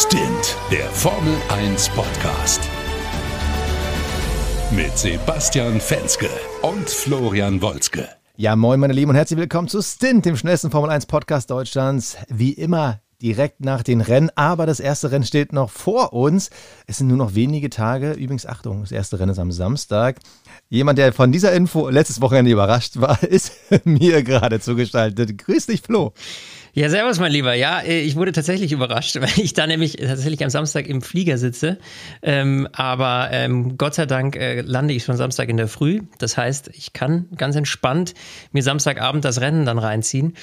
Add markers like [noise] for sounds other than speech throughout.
Stint, der Formel 1 Podcast. Mit Sebastian Fenske und Florian Wolzke. Ja, moin, meine Lieben, und herzlich willkommen zu Stint, dem schnellsten Formel 1 Podcast Deutschlands. Wie immer direkt nach den Rennen, aber das erste Rennen steht noch vor uns. Es sind nur noch wenige Tage. Übrigens, Achtung, das erste Rennen ist am Samstag. Jemand, der von dieser Info letztes Wochenende überrascht war, [laughs] ist mir gerade zugeschaltet. Grüß dich, Flo. Ja, servus, mein Lieber. Ja, äh, ich wurde tatsächlich überrascht, [laughs] weil ich da nämlich tatsächlich am Samstag im Flieger sitze. Ähm, aber ähm, Gott sei Dank äh, lande ich schon Samstag in der Früh. Das heißt, ich kann ganz entspannt mir Samstagabend das Rennen dann reinziehen.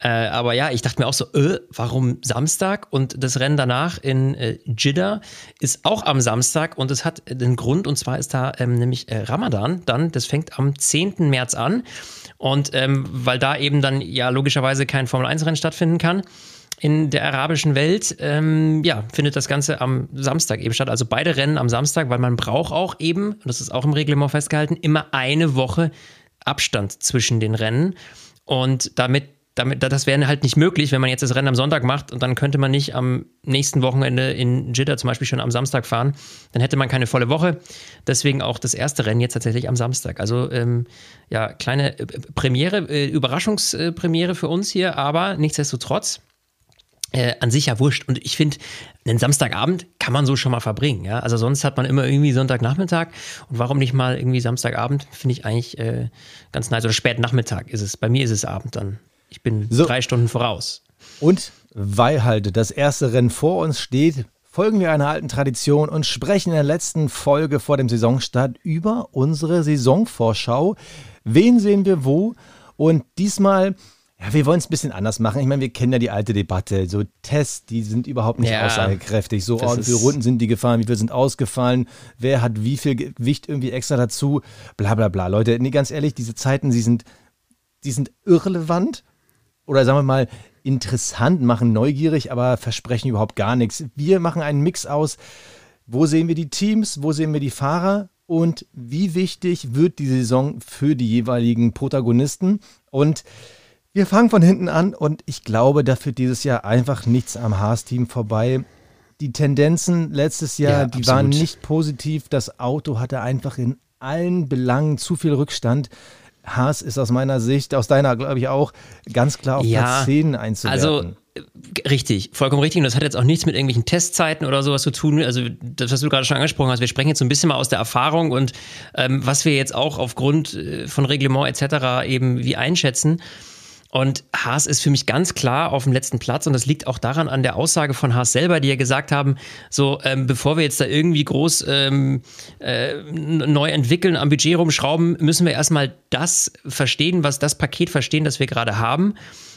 Äh, aber ja, ich dachte mir auch so, äh, warum Samstag? Und das Rennen danach in äh, Jeddah ist auch am Samstag und es hat den Grund, und zwar ist da ähm, nämlich äh, Ramadan dann, das fängt am 10. März an. Und ähm, weil da eben dann ja logischerweise kein Formel-1-Rennen stattfinden kann, in der arabischen Welt, ähm, ja, findet das Ganze am Samstag eben statt. Also beide Rennen am Samstag, weil man braucht auch eben, und das ist auch im Reglement festgehalten, immer eine Woche Abstand zwischen den Rennen. Und damit damit, das wäre halt nicht möglich, wenn man jetzt das Rennen am Sonntag macht und dann könnte man nicht am nächsten Wochenende in Jeddah zum Beispiel schon am Samstag fahren. Dann hätte man keine volle Woche. Deswegen auch das erste Rennen jetzt tatsächlich am Samstag. Also ähm, ja, kleine äh, Premiere, äh, Überraschungspremiere für uns hier, aber nichtsdestotrotz. Äh, an sich ja wurscht. Und ich finde, einen Samstagabend kann man so schon mal verbringen. Ja? Also sonst hat man immer irgendwie Sonntagnachmittag. Und warum nicht mal irgendwie Samstagabend? Finde ich eigentlich äh, ganz nice. Oder Spätnachmittag ist es. Bei mir ist es Abend dann. Ich bin so. drei Stunden voraus. Und weil halt das erste Rennen vor uns steht, folgen wir einer alten Tradition und sprechen in der letzten Folge vor dem Saisonstart über unsere Saisonvorschau. Wen sehen wir wo? Und diesmal, ja, wir wollen es ein bisschen anders machen. Ich meine, wir kennen ja die alte Debatte. So Tests, die sind überhaupt nicht ja, aussagekräftig. So, oh, wie viele Runden sind die gefahren, wie viele sind ausgefallen, wer hat wie viel Gewicht irgendwie extra dazu, bla bla bla. Leute, nee, ganz ehrlich, diese Zeiten, die sind, die sind irrelevant oder sagen wir mal, interessant, machen neugierig, aber versprechen überhaupt gar nichts. Wir machen einen Mix aus, wo sehen wir die Teams, wo sehen wir die Fahrer und wie wichtig wird die Saison für die jeweiligen Protagonisten. Und wir fangen von hinten an und ich glaube, da führt dieses Jahr einfach nichts am Haas-Team vorbei. Die Tendenzen letztes Jahr, ja, die waren nicht positiv. Das Auto hatte einfach in allen Belangen zu viel Rückstand. Haas ist aus meiner Sicht, aus deiner glaube ich auch, ganz klar auf ja, Platz 10 einzuwerten. Also äh, Richtig, vollkommen richtig. Und das hat jetzt auch nichts mit irgendwelchen Testzeiten oder sowas zu tun. Also, das, was du gerade schon angesprochen hast, wir sprechen jetzt so ein bisschen mal aus der Erfahrung und ähm, was wir jetzt auch aufgrund äh, von Reglement etc. eben wie einschätzen. Und Haas ist für mich ganz klar auf dem letzten Platz und das liegt auch daran an der Aussage von Haas selber, die ja gesagt haben, so ähm, bevor wir jetzt da irgendwie groß ähm, äh, neu entwickeln, am Budget rumschrauben, müssen wir erstmal das verstehen, was das Paket verstehen, das wir gerade haben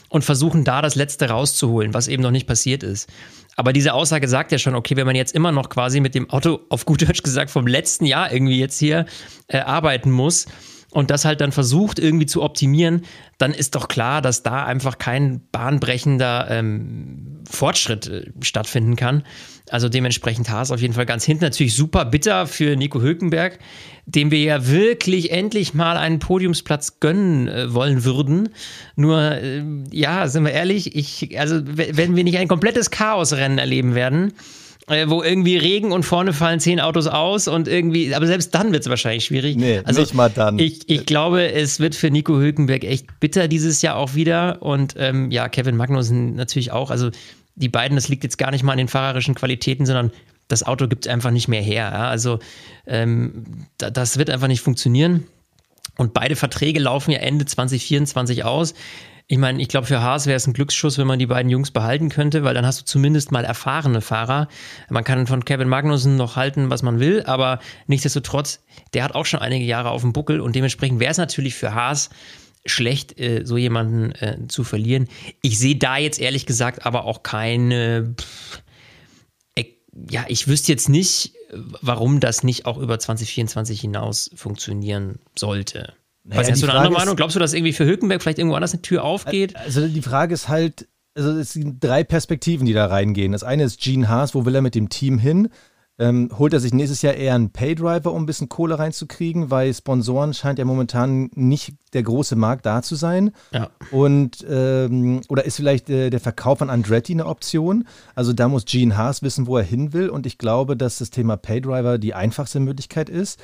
und versuchen da das Letzte rauszuholen, was eben noch nicht passiert ist. Aber diese Aussage sagt ja schon, okay, wenn man jetzt immer noch quasi mit dem Auto auf gut Deutsch gesagt vom letzten Jahr irgendwie jetzt hier äh, arbeiten muss, und das halt dann versucht irgendwie zu optimieren, dann ist doch klar, dass da einfach kein bahnbrechender ähm, Fortschritt äh, stattfinden kann. Also dementsprechend Haas auf jeden Fall ganz hinten. Natürlich super bitter für Nico Hülkenberg, dem wir ja wirklich endlich mal einen Podiumsplatz gönnen äh, wollen würden. Nur, äh, ja, sind wir ehrlich, ich, also wenn wir nicht ein komplettes Chaosrennen erleben werden, äh, wo irgendwie Regen und vorne fallen zehn Autos aus und irgendwie, aber selbst dann wird es wahrscheinlich schwierig. Nee, also nicht mal dann. Ich, ich glaube, es wird für Nico Hülkenberg echt bitter dieses Jahr auch wieder und ähm, ja, Kevin Magnussen natürlich auch. Also die beiden, das liegt jetzt gar nicht mal an den fahrerischen Qualitäten, sondern das Auto gibt es einfach nicht mehr her. Ja? Also ähm, das wird einfach nicht funktionieren. Und beide Verträge laufen ja Ende 2024 aus. Ich meine, ich glaube, für Haas wäre es ein Glücksschuss, wenn man die beiden Jungs behalten könnte, weil dann hast du zumindest mal erfahrene Fahrer. Man kann von Kevin Magnussen noch halten, was man will, aber nichtsdestotrotz, der hat auch schon einige Jahre auf dem Buckel und dementsprechend wäre es natürlich für Haas schlecht, äh, so jemanden äh, zu verlieren. Ich sehe da jetzt ehrlich gesagt aber auch keine. Ja, ich wüsste jetzt nicht, warum das nicht auch über 2024 hinaus funktionieren sollte. Naja, Was hast du eine andere Meinung? Glaubst du, dass irgendwie für Hülkenberg vielleicht irgendwo anders eine Tür aufgeht? Also die Frage ist halt, also es sind drei Perspektiven, die da reingehen. Das eine ist Gene Haas, wo will er mit dem Team hin? Ähm, holt er sich nächstes Jahr eher einen Paydriver, um ein bisschen Kohle reinzukriegen, weil Sponsoren scheint ja momentan nicht der große Markt da zu sein. Ja. Und ähm, oder ist vielleicht äh, der Verkauf an Andretti eine Option? Also da muss Gene Haas wissen, wo er hin will. Und ich glaube, dass das Thema Paydriver die einfachste Möglichkeit ist.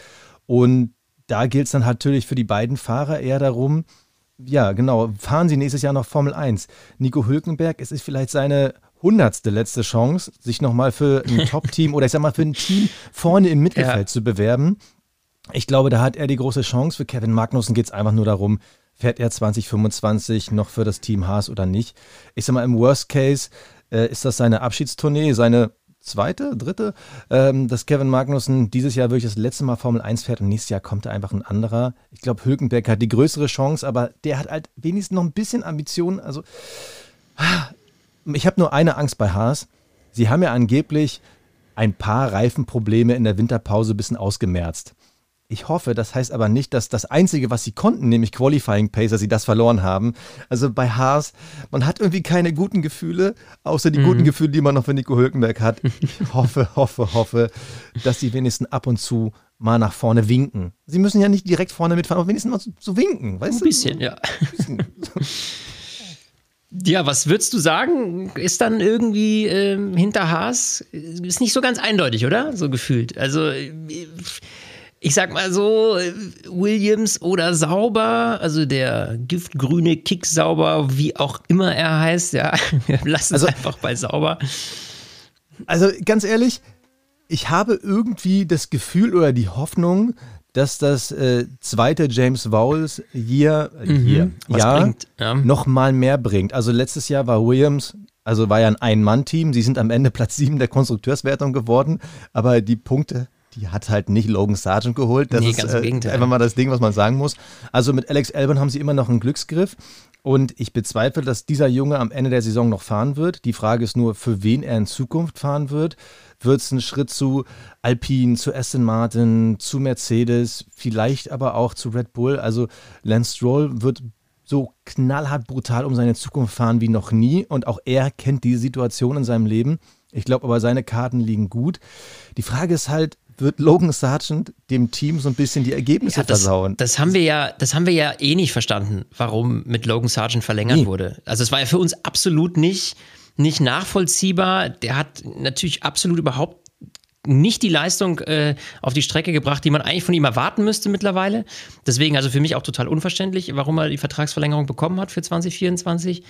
Und da gilt es dann natürlich für die beiden Fahrer eher darum, ja, genau, fahren sie nächstes Jahr noch Formel 1. Nico Hülkenberg, es ist vielleicht seine hundertste letzte Chance, sich nochmal für ein [laughs] Top-Team oder ich sag mal für ein Team vorne im Mittelfeld ja. zu bewerben. Ich glaube, da hat er die große Chance. Für Kevin Magnussen geht es einfach nur darum, fährt er 2025 noch für das Team Haas oder nicht. Ich sag mal, im Worst Case äh, ist das seine Abschiedstournee, seine zweite, dritte, ähm, dass Kevin Magnussen dieses Jahr wirklich das letzte Mal Formel 1 fährt und nächstes Jahr kommt da einfach ein anderer. Ich glaube, Hülkenberg hat die größere Chance, aber der hat halt wenigstens noch ein bisschen Ambitionen. Also, ich habe nur eine Angst bei Haas. Sie haben ja angeblich ein paar Reifenprobleme in der Winterpause ein bisschen ausgemerzt. Ich hoffe, das heißt aber nicht, dass das Einzige, was sie konnten, nämlich Qualifying Pacer, sie das verloren haben. Also bei Haas, man hat irgendwie keine guten Gefühle, außer die mhm. guten Gefühle, die man noch für Nico Hülkenberg hat. Ich [laughs] hoffe, hoffe, hoffe, dass sie wenigstens ab und zu mal nach vorne winken. Sie müssen ja nicht direkt vorne mitfahren, aber wenigstens mal so, so winken, weißt Ein du? Bisschen, ja. Ein [laughs] bisschen. Ja, was würdest du sagen? Ist dann irgendwie ähm, hinter Haas? Ist nicht so ganz eindeutig, oder? So gefühlt. Also ich sag mal so, Williams oder Sauber, also der giftgrüne Kick Sauber, wie auch immer er heißt, ja, [laughs] wir lassen also, es einfach bei Sauber. Also ganz ehrlich, ich habe irgendwie das Gefühl oder die Hoffnung, dass das äh, zweite James Vowles Year, äh, mhm, Year Jahr ja. noch mal mehr bringt. Also letztes Jahr war Williams, also war ja ein Ein-Mann-Team. Sie sind am Ende Platz 7 der Konstrukteurswertung geworden, aber die Punkte die hat halt nicht Logan Sargent geholt. Das nee, ist äh, einfach mal das Ding, was man sagen muss. Also mit Alex Albon haben sie immer noch einen Glücksgriff. Und ich bezweifle, dass dieser Junge am Ende der Saison noch fahren wird. Die Frage ist nur, für wen er in Zukunft fahren wird. Wird es ein Schritt zu Alpine, zu Aston Martin, zu Mercedes, vielleicht aber auch zu Red Bull? Also Lance Stroll wird so knallhart brutal um seine Zukunft fahren wie noch nie. Und auch er kennt die Situation in seinem Leben. Ich glaube aber, seine Karten liegen gut. Die Frage ist halt, wird Logan Sargent dem Team so ein bisschen die Ergebnisse ja, das, versauen. Das haben wir ja, das haben wir ja eh nicht verstanden, warum mit Logan Sargent verlängert nee. wurde. Also es war ja für uns absolut nicht, nicht nachvollziehbar. Der hat natürlich absolut überhaupt nicht die Leistung äh, auf die Strecke gebracht, die man eigentlich von ihm erwarten müsste mittlerweile. Deswegen also für mich auch total unverständlich, warum er die Vertragsverlängerung bekommen hat für 2024.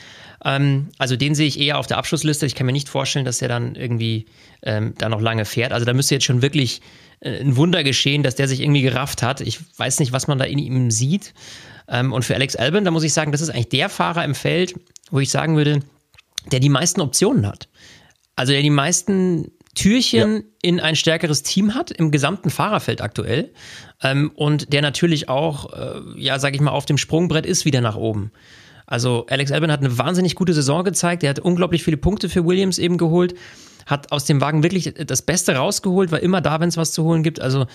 Ähm, also den sehe ich eher auf der Abschlussliste. Ich kann mir nicht vorstellen, dass er dann irgendwie ähm, da noch lange fährt. Also da müsste jetzt schon wirklich äh, ein Wunder geschehen, dass der sich irgendwie gerafft hat. Ich weiß nicht, was man da in ihm sieht. Ähm, und für Alex Albon, da muss ich sagen, das ist eigentlich der Fahrer im Feld, wo ich sagen würde, der die meisten Optionen hat. Also der die meisten Türchen ja. in ein stärkeres Team hat, im gesamten Fahrerfeld aktuell. Ähm, und der natürlich auch, äh, ja, sag ich mal, auf dem Sprungbrett ist wieder nach oben. Also Alex Albon hat eine wahnsinnig gute Saison gezeigt. Er hat unglaublich viele Punkte für Williams eben geholt. Hat aus dem Wagen wirklich das Beste rausgeholt, war immer da, wenn es was zu holen gibt. Also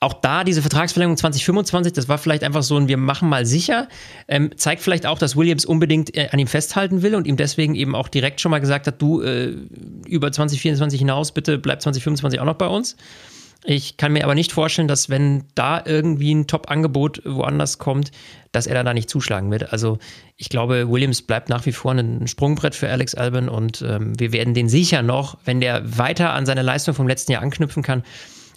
auch da diese Vertragsverlängerung 2025, das war vielleicht einfach so ein Wir machen mal sicher, ähm, zeigt vielleicht auch, dass Williams unbedingt äh, an ihm festhalten will und ihm deswegen eben auch direkt schon mal gesagt hat, du äh, über 2024 hinaus, bitte bleib 2025 auch noch bei uns. Ich kann mir aber nicht vorstellen, dass wenn da irgendwie ein Top-Angebot woanders kommt, dass er da nicht zuschlagen wird. Also ich glaube, Williams bleibt nach wie vor ein Sprungbrett für Alex Albon und ähm, wir werden den sicher noch, wenn der weiter an seine Leistung vom letzten Jahr anknüpfen kann,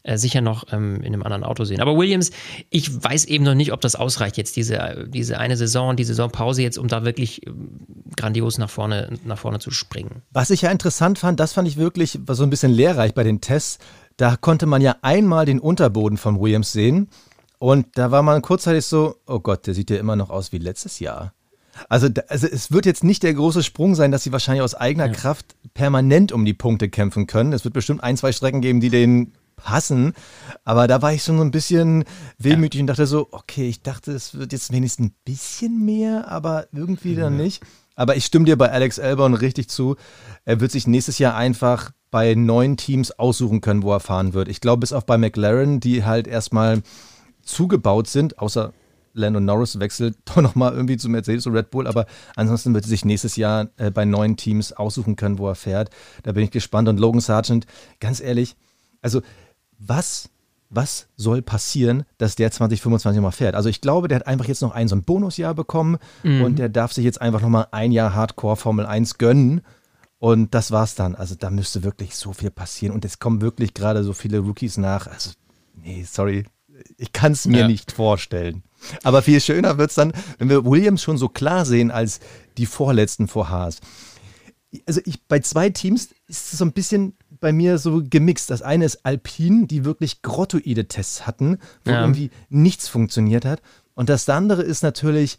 äh, sicher noch ähm, in einem anderen Auto sehen. Aber Williams, ich weiß eben noch nicht, ob das ausreicht, jetzt diese, diese eine Saison, die Saisonpause jetzt, um da wirklich ähm, grandios nach vorne, nach vorne zu springen. Was ich ja interessant fand, das fand ich wirklich so ein bisschen lehrreich bei den Tests. Da konnte man ja einmal den Unterboden von Williams sehen. Und da war man kurzzeitig so, oh Gott, der sieht ja immer noch aus wie letztes Jahr. Also, also es wird jetzt nicht der große Sprung sein, dass sie wahrscheinlich aus eigener ja. Kraft permanent um die Punkte kämpfen können. Es wird bestimmt ein, zwei Strecken geben, die den passen. Aber da war ich schon so ein bisschen wehmütig ja. und dachte so, okay, ich dachte, es wird jetzt wenigstens ein bisschen mehr, aber irgendwie dann nicht. Aber ich stimme dir bei Alex Albon richtig zu. Er wird sich nächstes Jahr einfach bei neuen Teams aussuchen können, wo er fahren wird. Ich glaube, bis auf bei McLaren, die halt erstmal zugebaut sind, außer Lando Norris wechselt [laughs] doch nochmal irgendwie zu Mercedes und Red Bull, aber ansonsten wird er sich nächstes Jahr äh, bei neuen Teams aussuchen können, wo er fährt. Da bin ich gespannt. Und Logan Sargent, ganz ehrlich, Also, was, was soll passieren, dass der 2025 mal fährt? Also, ich glaube, der hat einfach jetzt noch ein so ein Bonusjahr bekommen mhm. und der darf sich jetzt einfach nochmal ein Jahr Hardcore Formel 1 gönnen. Und das war's dann. Also, da müsste wirklich so viel passieren. Und es kommen wirklich gerade so viele Rookies nach. Also, nee, sorry. Ich kann es mir ja. nicht vorstellen. Aber viel schöner wird es dann, wenn wir Williams schon so klar sehen als die vorletzten vor Haas. Also ich, bei zwei Teams ist es so ein bisschen bei mir so gemixt. Das eine ist Alpine, die wirklich grottoide Tests hatten, wo ja. irgendwie nichts funktioniert hat. Und das andere ist natürlich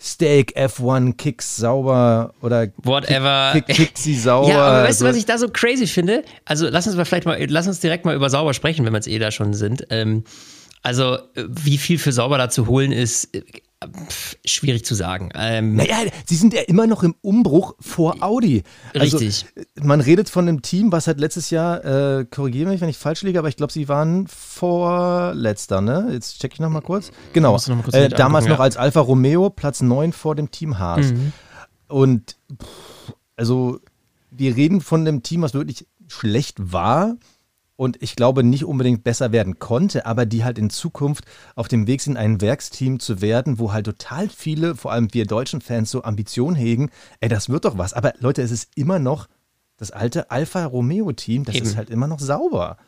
Steak, F1, Kicks sauber oder whatever. Kick, kick, sie [laughs] sauber. Ja, aber weißt du, was ich da so crazy finde? Also lass uns mal vielleicht mal, lass uns direkt mal über sauber sprechen, wenn wir es eh da schon sind. Ähm, also, äh, wie viel für sauber da zu holen ist, äh, schwierig zu sagen. Ähm, naja, sie sind ja immer noch im Umbruch vor Audi. Also, richtig. Man redet von einem Team, was halt letztes Jahr, äh, korrigiere mich, wenn ich falsch liege, aber ich glaube, sie waren vorletzter, ne? Jetzt check ich nochmal kurz. Genau. Noch kurz äh, damals noch ja. als Alfa Romeo, Platz 9 vor dem Team Haas. Mhm. Und pff, also, wir reden von einem Team, was wirklich schlecht war und ich glaube nicht unbedingt besser werden konnte, aber die halt in Zukunft auf dem Weg sind, ein Werksteam zu werden, wo halt total viele, vor allem wir deutschen Fans, so Ambitionen hegen. Ey, das wird doch was. Aber Leute, es ist immer noch das alte Alfa Romeo Team, das Eben. ist halt immer noch sauber.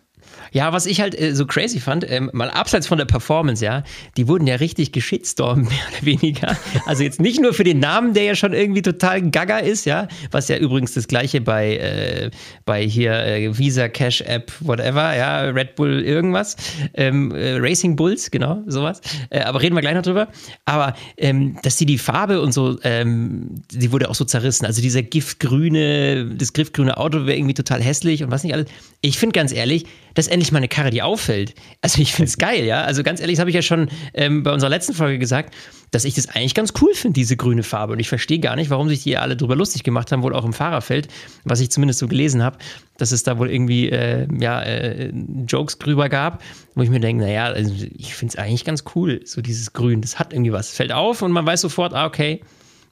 Ja, was ich halt äh, so crazy fand, ähm, mal abseits von der Performance, ja, die wurden ja richtig geschitstormt, [laughs] mehr oder weniger. Also jetzt nicht nur für den Namen, der ja schon irgendwie total gaga ist, ja, was ja übrigens das gleiche bei, äh, bei hier äh, Visa, Cash App, whatever, ja, Red Bull irgendwas, ähm, äh, Racing Bulls, genau, sowas. Äh, aber reden wir gleich noch drüber. Aber ähm, dass die die Farbe und so, ähm, die wurde auch so zerrissen. Also dieser giftgrüne, das giftgrüne Auto wäre irgendwie total hässlich und was nicht alles. Ich finde ganz ehrlich, dass endlich mal eine Karre, die auffällt. Also ich finde es geil, ja. Also ganz ehrlich, das habe ich ja schon ähm, bei unserer letzten Folge gesagt, dass ich das eigentlich ganz cool finde, diese grüne Farbe. Und ich verstehe gar nicht, warum sich die alle drüber lustig gemacht haben, wohl auch im Fahrerfeld, was ich zumindest so gelesen habe, dass es da wohl irgendwie äh, ja, äh, Jokes drüber gab, wo ich mir denke, naja, also ich finde es eigentlich ganz cool, so dieses Grün. Das hat irgendwie was. Fällt auf und man weiß sofort, ah, okay,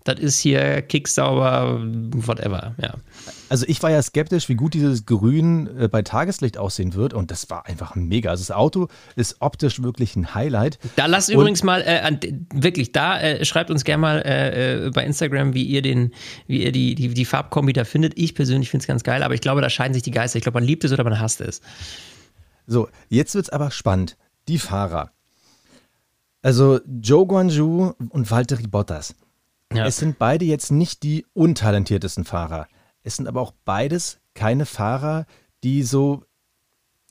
das ist hier kicksauber, whatever, ja. Also ich war ja skeptisch, wie gut dieses Grün äh, bei Tageslicht aussehen wird und das war einfach mega. Also das Auto ist optisch wirklich ein Highlight. Da lasst übrigens mal, äh, wirklich, da äh, schreibt uns gerne mal äh, äh, bei Instagram, wie ihr den, wie ihr die, die, die Farbkombi da findet. Ich persönlich finde es ganz geil, aber ich glaube, da scheiden sich die Geister. Ich glaube, man liebt es oder man hasst es. So, jetzt wird es aber spannend. Die Fahrer. Also Joe Guanju und Valtteri Bottas. Ja. Es sind beide jetzt nicht die untalentiertesten Fahrer. Es sind aber auch beides keine Fahrer, die so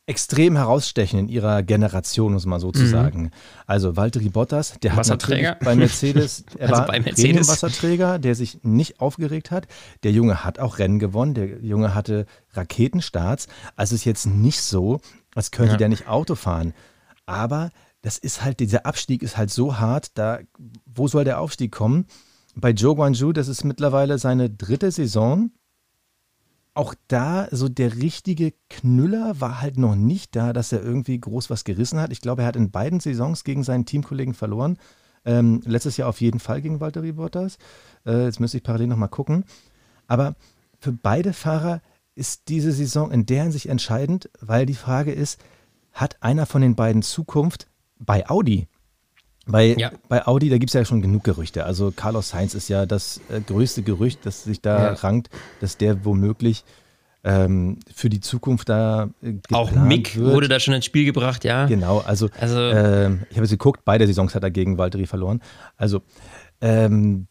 extrem herausstechen in ihrer Generation, muss man sozusagen. Mhm. Also Valtteri Bottas, der hat natürlich bei Mercedes, [laughs] er also war bei Mercedes. Wasserträger, der sich nicht aufgeregt hat. Der Junge hat auch Rennen gewonnen, der Junge hatte Raketenstarts. Also es ist jetzt nicht so, als könnte ja. der nicht Auto fahren. Aber das ist halt, dieser Abstieg ist halt so hart, da, wo soll der Aufstieg kommen? Bei Joe Guanju, das ist mittlerweile seine dritte Saison. Auch da, so der richtige Knüller war halt noch nicht da, dass er irgendwie groß was gerissen hat. Ich glaube, er hat in beiden Saisons gegen seinen Teamkollegen verloren. Ähm, letztes Jahr auf jeden Fall gegen Valtteri Bottas. Äh, jetzt müsste ich parallel nochmal gucken. Aber für beide Fahrer ist diese Saison in der Hinsicht entscheidend, weil die Frage ist, hat einer von den beiden Zukunft bei Audi? Weil ja. bei Audi, da gibt es ja schon genug Gerüchte. Also Carlos Sainz ist ja das äh, größte Gerücht, das sich da ja. rankt, dass der womöglich ähm, für die Zukunft da äh, Auch Mick wird. wurde da schon ins Spiel gebracht, ja. Genau, also, also ähm, ich habe jetzt geguckt, beide Saisons hat er gegen Valtteri verloren. Also ähm,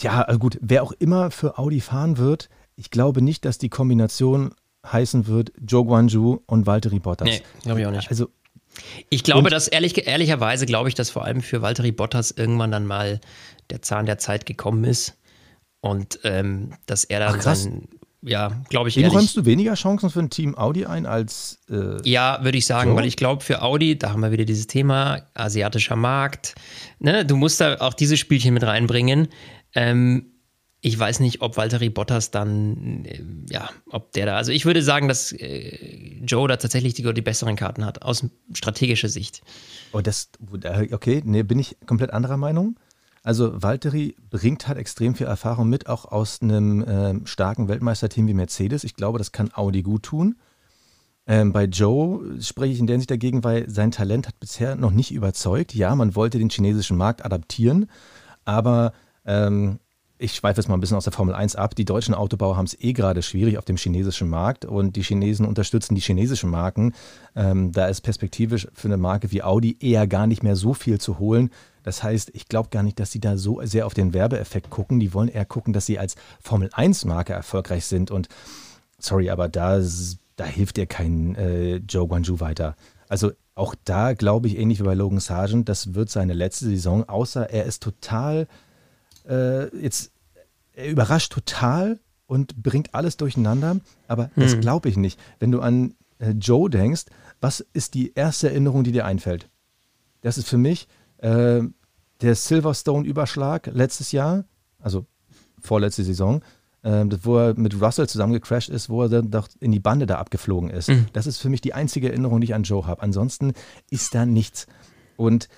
ja, also gut, wer auch immer für Audi fahren wird, ich glaube nicht, dass die Kombination heißen wird Joe Guanju und Valtteri Bottas. Nee, glaube ich auch nicht. Also ich glaube, und dass ehrlich, ehrlicherweise glaube ich, dass vor allem für Valtteri Bottas irgendwann dann mal der Zahn der Zeit gekommen ist und ähm, dass er dann Ach, sein, ja, glaube ich. Wem räumst du weniger Chancen für ein Team Audi ein als äh, Ja, würde ich sagen, Joe? weil ich glaube, für Audi, da haben wir wieder dieses Thema, asiatischer Markt, ne, du musst da auch diese Spielchen mit reinbringen. Ähm, ich weiß nicht, ob Valtteri Bottas dann, äh, ja, ob der da, also ich würde sagen, dass äh, Joe da tatsächlich die, die, besseren Karten hat, aus strategischer Sicht. Oh, das, okay, nee, bin ich komplett anderer Meinung. Also Valtteri bringt halt extrem viel Erfahrung mit, auch aus einem äh, starken Weltmeisterteam wie Mercedes. Ich glaube, das kann Audi gut tun. Ähm, bei Joe spreche ich in der Hinsicht dagegen, weil sein Talent hat bisher noch nicht überzeugt. Ja, man wollte den chinesischen Markt adaptieren, aber ähm, ich schweife jetzt mal ein bisschen aus der Formel 1 ab. Die deutschen Autobauer haben es eh gerade schwierig auf dem chinesischen Markt und die Chinesen unterstützen die chinesischen Marken. Ähm, da ist perspektivisch für eine Marke wie Audi eher gar nicht mehr so viel zu holen. Das heißt, ich glaube gar nicht, dass sie da so sehr auf den Werbeeffekt gucken. Die wollen eher gucken, dass sie als Formel 1-Marke erfolgreich sind. Und sorry, aber da, da hilft dir kein äh, Joe Guanju weiter. Also auch da glaube ich, ähnlich wie bei Logan Sargent, das wird seine letzte Saison, außer er ist total äh, jetzt, er überrascht total und bringt alles durcheinander, aber hm. das glaube ich nicht. Wenn du an äh, Joe denkst, was ist die erste Erinnerung, die dir einfällt? Das ist für mich äh, der Silverstone-Überschlag letztes Jahr, also vorletzte Saison, äh, wo er mit Russell zusammengecrashed ist, wo er dann doch in die Bande da abgeflogen ist. Mhm. Das ist für mich die einzige Erinnerung, die ich an Joe habe. Ansonsten ist da nichts. Und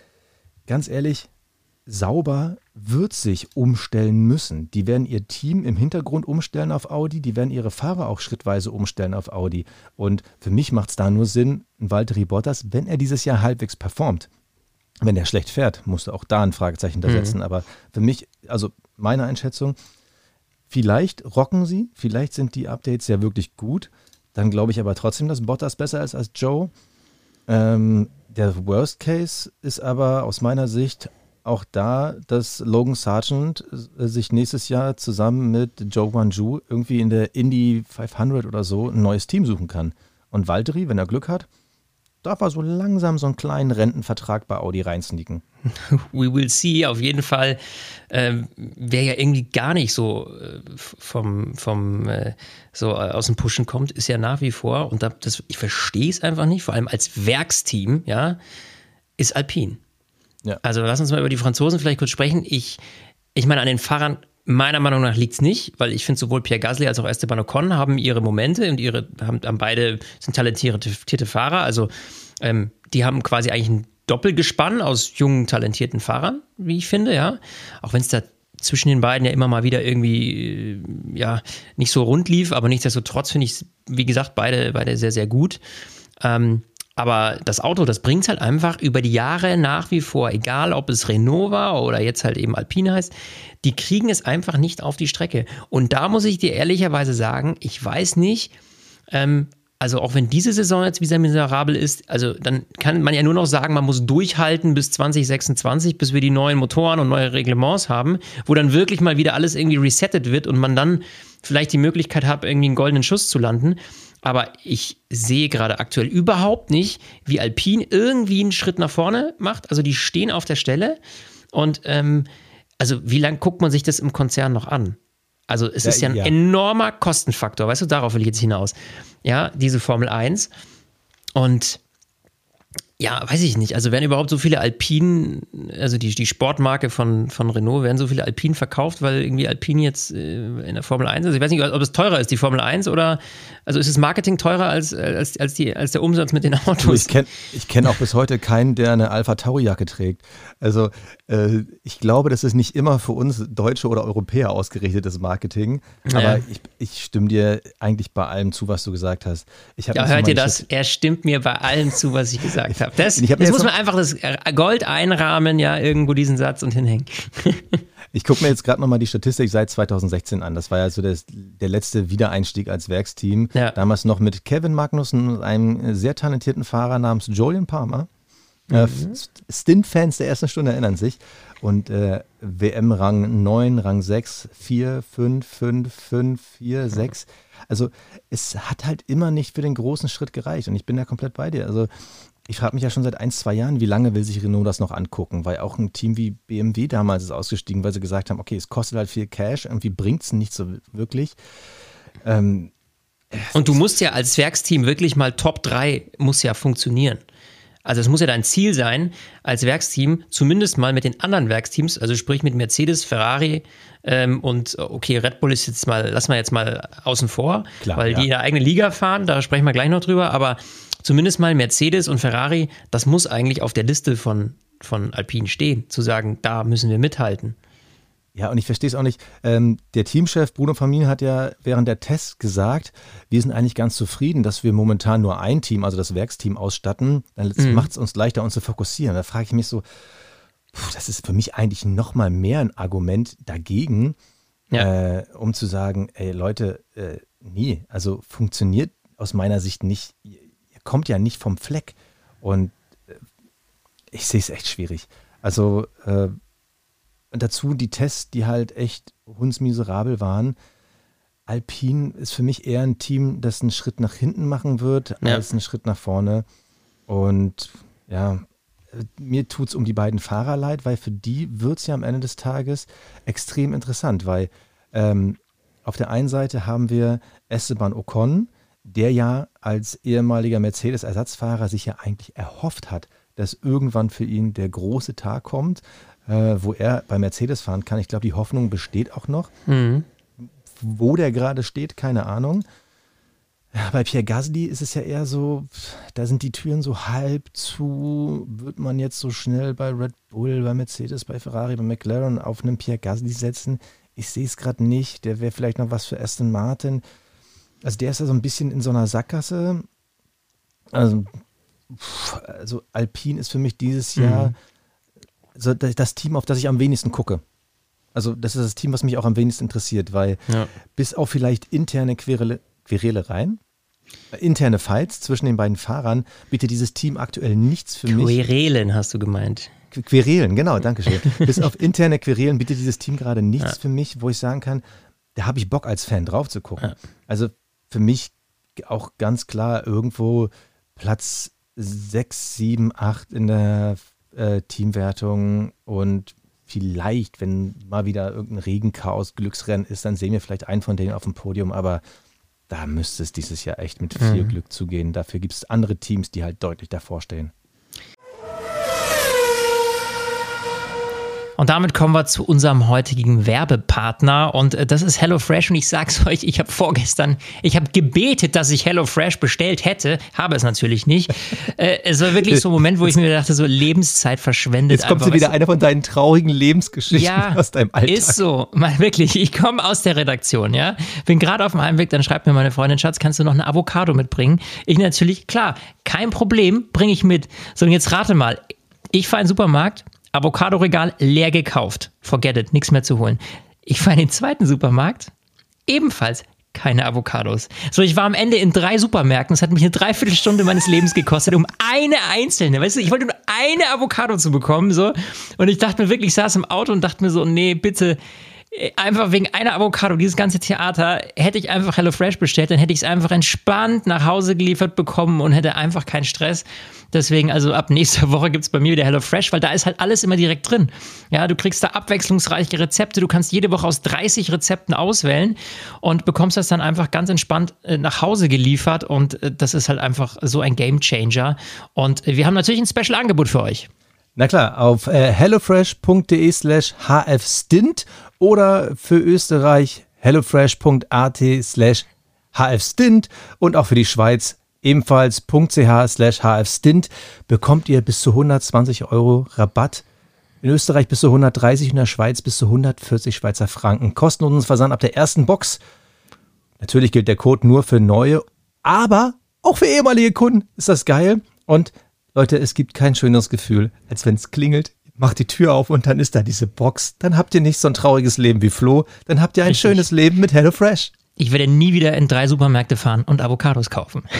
ganz ehrlich, sauber wird sich umstellen müssen. Die werden ihr Team im Hintergrund umstellen auf Audi, die werden ihre Fahrer auch schrittweise umstellen auf Audi. Und für mich macht es da nur Sinn, ein Valtteri Bottas, wenn er dieses Jahr halbwegs performt. Wenn er schlecht fährt, musst du auch da ein Fragezeichen da setzen. Mhm. Aber für mich, also meine Einschätzung, vielleicht rocken sie, vielleicht sind die Updates ja wirklich gut. Dann glaube ich aber trotzdem, dass Bottas besser ist als Joe. Ähm, der Worst Case ist aber aus meiner Sicht auch da, dass Logan Sargent äh, sich nächstes Jahr zusammen mit Joe Guanju irgendwie in der Indy 500 oder so ein neues Team suchen kann. Und Valtteri, wenn er Glück hat, darf er so langsam so einen kleinen Rentenvertrag bei Audi reinsneaken. [laughs] We will see, auf jeden Fall. Ähm, wer ja irgendwie gar nicht so äh, vom, vom äh, so äh, aus dem Pushen kommt, ist ja nach wie vor, und da, das, ich verstehe es einfach nicht, vor allem als Werksteam, ja, ist Alpine. Ja. Also lass uns mal über die Franzosen vielleicht kurz sprechen. Ich, ich meine, an den Fahrern Meiner Meinung nach liegt es nicht, weil ich finde, sowohl Pierre Gasly als auch Esteban Ocon haben ihre Momente und ihre haben, haben beide sind talentierte Fahrer. Also ähm, die haben quasi eigentlich ein Doppelgespann aus jungen, talentierten Fahrern, wie ich finde, ja. Auch wenn es da zwischen den beiden ja immer mal wieder irgendwie äh, ja nicht so rund lief, aber nichtsdestotrotz finde ich, wie gesagt, beide, beide sehr, sehr gut. Ähm, aber das Auto, das bringt es halt einfach über die Jahre nach wie vor, egal ob es Renault war oder jetzt halt eben Alpine heißt, die kriegen es einfach nicht auf die Strecke. Und da muss ich dir ehrlicherweise sagen, ich weiß nicht, ähm, also auch wenn diese Saison jetzt wieder miserabel ist, also dann kann man ja nur noch sagen, man muss durchhalten bis 2026, bis wir die neuen Motoren und neue Reglements haben, wo dann wirklich mal wieder alles irgendwie resettet wird und man dann vielleicht die Möglichkeit hat, irgendwie einen goldenen Schuss zu landen. Aber ich sehe gerade aktuell überhaupt nicht, wie Alpine irgendwie einen Schritt nach vorne macht. Also die stehen auf der Stelle. Und ähm, also wie lange guckt man sich das im Konzern noch an? Also es ja, ist ja ein ja. enormer Kostenfaktor, weißt du, darauf will ich jetzt hinaus. Ja, diese Formel 1. Und ja, weiß ich nicht. Also werden überhaupt so viele Alpinen, also die, die Sportmarke von, von Renault, werden so viele Alpinen verkauft, weil irgendwie Alpine jetzt äh, in der Formel 1 ist. Ich weiß nicht, ob es teurer ist, die Formel 1 oder, also ist das Marketing teurer als, als, als, die, als der Umsatz mit den Autos? Ich kenne ich kenn auch bis heute keinen, der eine Alpha Tauri Jacke trägt. Also äh, ich glaube, das ist nicht immer für uns Deutsche oder Europäer ausgerichtetes Marketing. Aber ja. ich, ich stimme dir eigentlich bei allem zu, was du gesagt hast. ja, hört ihr das? Er stimmt mir bei allem zu, was ich [laughs] gesagt habe. Das, hab das muss man einfach das Gold einrahmen, ja, irgendwo diesen Satz und hinhängen. [laughs] Ich gucke mir jetzt gerade nochmal die Statistik seit 2016 an. Das war ja so der, der letzte Wiedereinstieg als Werksteam. Ja. Damals noch mit Kevin Magnussen und einem sehr talentierten Fahrer namens Julian Palmer. Äh, mhm. Stint-Fans der ersten Stunde erinnern sich. Und äh, WM Rang 9, Rang 6, 4, 5, 5, 5, 4, 6. Also es hat halt immer nicht für den großen Schritt gereicht. Und ich bin da komplett bei dir. Also ich frage mich ja schon seit ein, zwei Jahren, wie lange will sich Renault das noch angucken? Weil auch ein Team wie BMW damals ist ausgestiegen, weil sie gesagt haben, okay, es kostet halt viel Cash, irgendwie bringt es nicht so wirklich. Ähm, und du musst ja als Werksteam wirklich mal Top 3 muss ja funktionieren. Also es muss ja dein Ziel sein, als Werksteam zumindest mal mit den anderen Werksteams, also sprich mit Mercedes, Ferrari ähm, und okay, Red Bull ist jetzt mal, lassen wir jetzt mal außen vor, Klar, weil ja. die in der eigenen Liga fahren, da sprechen wir gleich noch drüber, aber zumindest mal Mercedes und Ferrari, das muss eigentlich auf der Liste von, von Alpine stehen, zu sagen, da müssen wir mithalten. Ja, und ich verstehe es auch nicht. Ähm, der Teamchef Bruno Famin hat ja während der Tests gesagt, wir sind eigentlich ganz zufrieden, dass wir momentan nur ein Team, also das Werksteam, ausstatten. Dann mhm. macht es uns leichter, uns zu fokussieren. Da frage ich mich so, pff, das ist für mich eigentlich nochmal mehr ein Argument dagegen, ja. äh, um zu sagen, ey Leute, äh, nee, also funktioniert aus meiner Sicht nicht. Kommt ja nicht vom Fleck. Und äh, ich sehe es echt schwierig. Also äh, dazu die Tests, die halt echt hundsmiserabel waren. Alpine ist für mich eher ein Team, das einen Schritt nach hinten machen wird, ja. als einen Schritt nach vorne. Und ja, mir tut es um die beiden Fahrer leid, weil für die wird es ja am Ende des Tages extrem interessant, weil ähm, auf der einen Seite haben wir Esteban Ocon, der ja als ehemaliger Mercedes-Ersatzfahrer sich ja eigentlich erhofft hat, dass irgendwann für ihn der große Tag kommt, äh, wo er bei Mercedes fahren kann. Ich glaube, die Hoffnung besteht auch noch. Mhm. Wo der gerade steht, keine Ahnung. Bei Pierre Gasly ist es ja eher so, da sind die Türen so halb zu. Wird man jetzt so schnell bei Red Bull, bei Mercedes, bei Ferrari, bei McLaren auf einen Pierre Gasly setzen? Ich sehe es gerade nicht. Der wäre vielleicht noch was für Aston Martin. Also der ist ja so ein bisschen in so einer Sackgasse. Also, also Alpine ist für mich dieses Jahr mhm so das Team, auf das ich am wenigsten gucke. Also das ist das Team, was mich auch am wenigsten interessiert, weil ja. bis auf vielleicht interne Querele, Querelereien, äh, interne Fights zwischen den beiden Fahrern, bietet dieses Team aktuell nichts für Querelen, mich. Querelen hast du gemeint. Querelen, genau, danke schön. [laughs] bis auf interne Querelen bietet dieses Team gerade nichts ja. für mich, wo ich sagen kann, da habe ich Bock als Fan drauf zu gucken. Ja. Also für mich auch ganz klar irgendwo Platz 6, 7, 8 in der äh, Teamwertung und vielleicht, wenn mal wieder irgendein Regenchaos, Glücksrennen ist, dann sehen wir vielleicht einen von denen auf dem Podium, aber da müsste es dieses Jahr echt mit viel mhm. Glück zugehen. Dafür gibt es andere Teams, die halt deutlich davor stehen. Und damit kommen wir zu unserem heutigen Werbepartner und äh, das ist HelloFresh und ich sag's [laughs] euch, ich habe vorgestern, ich habe gebetet, dass ich HelloFresh bestellt hätte, habe es natürlich nicht. Äh, es war wirklich so ein Moment, wo ich mir dachte, so Lebenszeit verschwendet. Jetzt kommt wieder einer von deinen traurigen Lebensgeschichten ja, aus deinem Alltag. Ist so, mal wirklich, ich komme aus der Redaktion, ja, bin gerade auf dem Heimweg, dann schreibt mir meine Freundin, Schatz, kannst du noch eine Avocado mitbringen? Ich natürlich, klar, kein Problem, bringe ich mit. So, und jetzt rate mal, ich fahre in den Supermarkt, Avocado-Regal leer gekauft. Forget it, nichts mehr zu holen. Ich fahre in den zweiten Supermarkt, ebenfalls keine Avocados. So, ich war am Ende in drei Supermärkten. Es hat mich eine Dreiviertelstunde meines Lebens gekostet, um eine einzelne, weißt du, ich wollte nur eine Avocado zu bekommen, so. Und ich dachte mir wirklich, ich saß im Auto und dachte mir so, nee, bitte, einfach wegen einer Avocado, dieses ganze Theater, hätte ich einfach HelloFresh bestellt, dann hätte ich es einfach entspannt nach Hause geliefert bekommen und hätte einfach keinen Stress. Deswegen, also ab nächster Woche gibt es bei mir wieder HelloFresh, weil da ist halt alles immer direkt drin. Ja, du kriegst da abwechslungsreiche Rezepte, du kannst jede Woche aus 30 Rezepten auswählen und bekommst das dann einfach ganz entspannt äh, nach Hause geliefert und äh, das ist halt einfach so ein Game Changer. Und wir haben natürlich ein Special-Angebot für euch. Na klar, auf äh, hellofresh.de slash hfstint oder für Österreich hellofresh.at slash hfstint und auch für die Schweiz ebenfalls .ch slash hfstint bekommt ihr bis zu 120 Euro Rabatt. In Österreich bis zu 130, in der Schweiz bis zu 140 Schweizer Franken. Kostenlosen Versand ab der ersten Box. Natürlich gilt der Code nur für neue, aber auch für ehemalige Kunden ist das geil. Und Leute, es gibt kein schöneres Gefühl, als wenn es klingelt, macht die Tür auf und dann ist da diese Box. Dann habt ihr nicht so ein trauriges Leben wie Flo, dann habt ihr ein Richtig. schönes Leben mit HelloFresh. Ich werde nie wieder in drei Supermärkte fahren und Avocados kaufen. [laughs]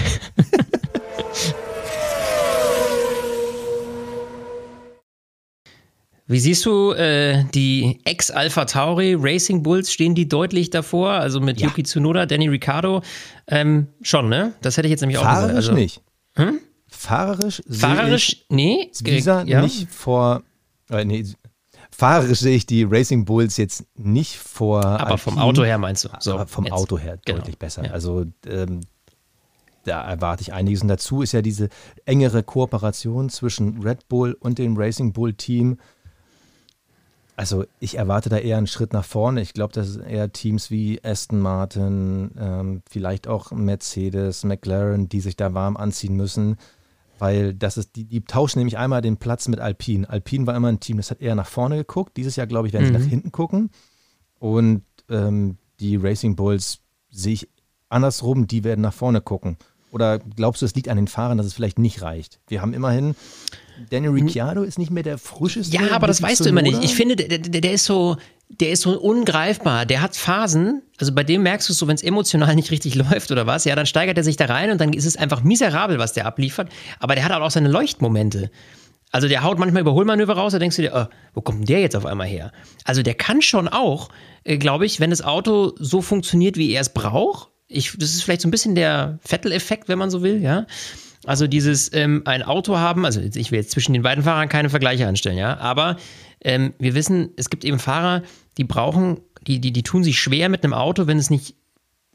Wie siehst du äh, die Ex-Alpha Tauri Racing Bulls? Stehen die deutlich davor? Also mit ja. Yuki Tsunoda, Danny Ricciardo? Ähm, schon, ne? Das hätte ich jetzt nämlich auch gesagt. Also, nicht. Hm? Fahrerisch, Fahrerisch nee. Visa ja. nicht vor. Äh, nee, fahrerisch sehe ich die Racing Bulls jetzt nicht vor. Aber Alpine, vom Auto her meinst du? So, aber vom jetzt. Auto her genau. deutlich besser. Ja. Also ähm, da erwarte ich einiges. Und dazu ist ja diese engere Kooperation zwischen Red Bull und dem Racing Bull Team. Also ich erwarte da eher einen Schritt nach vorne. Ich glaube, das sind eher Teams wie Aston Martin, ähm, vielleicht auch Mercedes, McLaren, die sich da warm anziehen müssen Weil das ist, die, die tauschen nämlich einmal den Platz mit Alpine. Alpine war immer ein Team, das hat eher nach vorne geguckt. Dieses Jahr, glaube ich, werden sie Mhm. nach hinten gucken. Und ähm, die Racing Bulls sehe ich andersrum, die werden nach vorne gucken. Oder glaubst du, es liegt an den Fahrern, dass es vielleicht nicht reicht? Wir haben immerhin, Daniel Ricciardo ist nicht mehr der frischeste. Ja, aber das weißt du immer nicht. Ich finde, der, der, der ist so, der ist so ungreifbar. Der hat Phasen, also bei dem merkst du so, wenn es emotional nicht richtig [laughs] läuft oder was, ja, dann steigert er sich da rein und dann ist es einfach miserabel, was der abliefert. Aber der hat halt auch seine Leuchtmomente. Also der haut manchmal Überholmanöver raus, da denkst du dir, oh, wo kommt denn der jetzt auf einmal her? Also der kann schon auch, äh, glaube ich, wenn das Auto so funktioniert, wie er es braucht. Ich, das ist vielleicht so ein bisschen der Vettel-Effekt, wenn man so will, ja. Also dieses ähm, ein Auto haben, also ich will jetzt zwischen den beiden Fahrern keine Vergleiche anstellen, ja, aber ähm, wir wissen, es gibt eben Fahrer, die brauchen, die, die, die tun sich schwer mit einem Auto, wenn es nicht,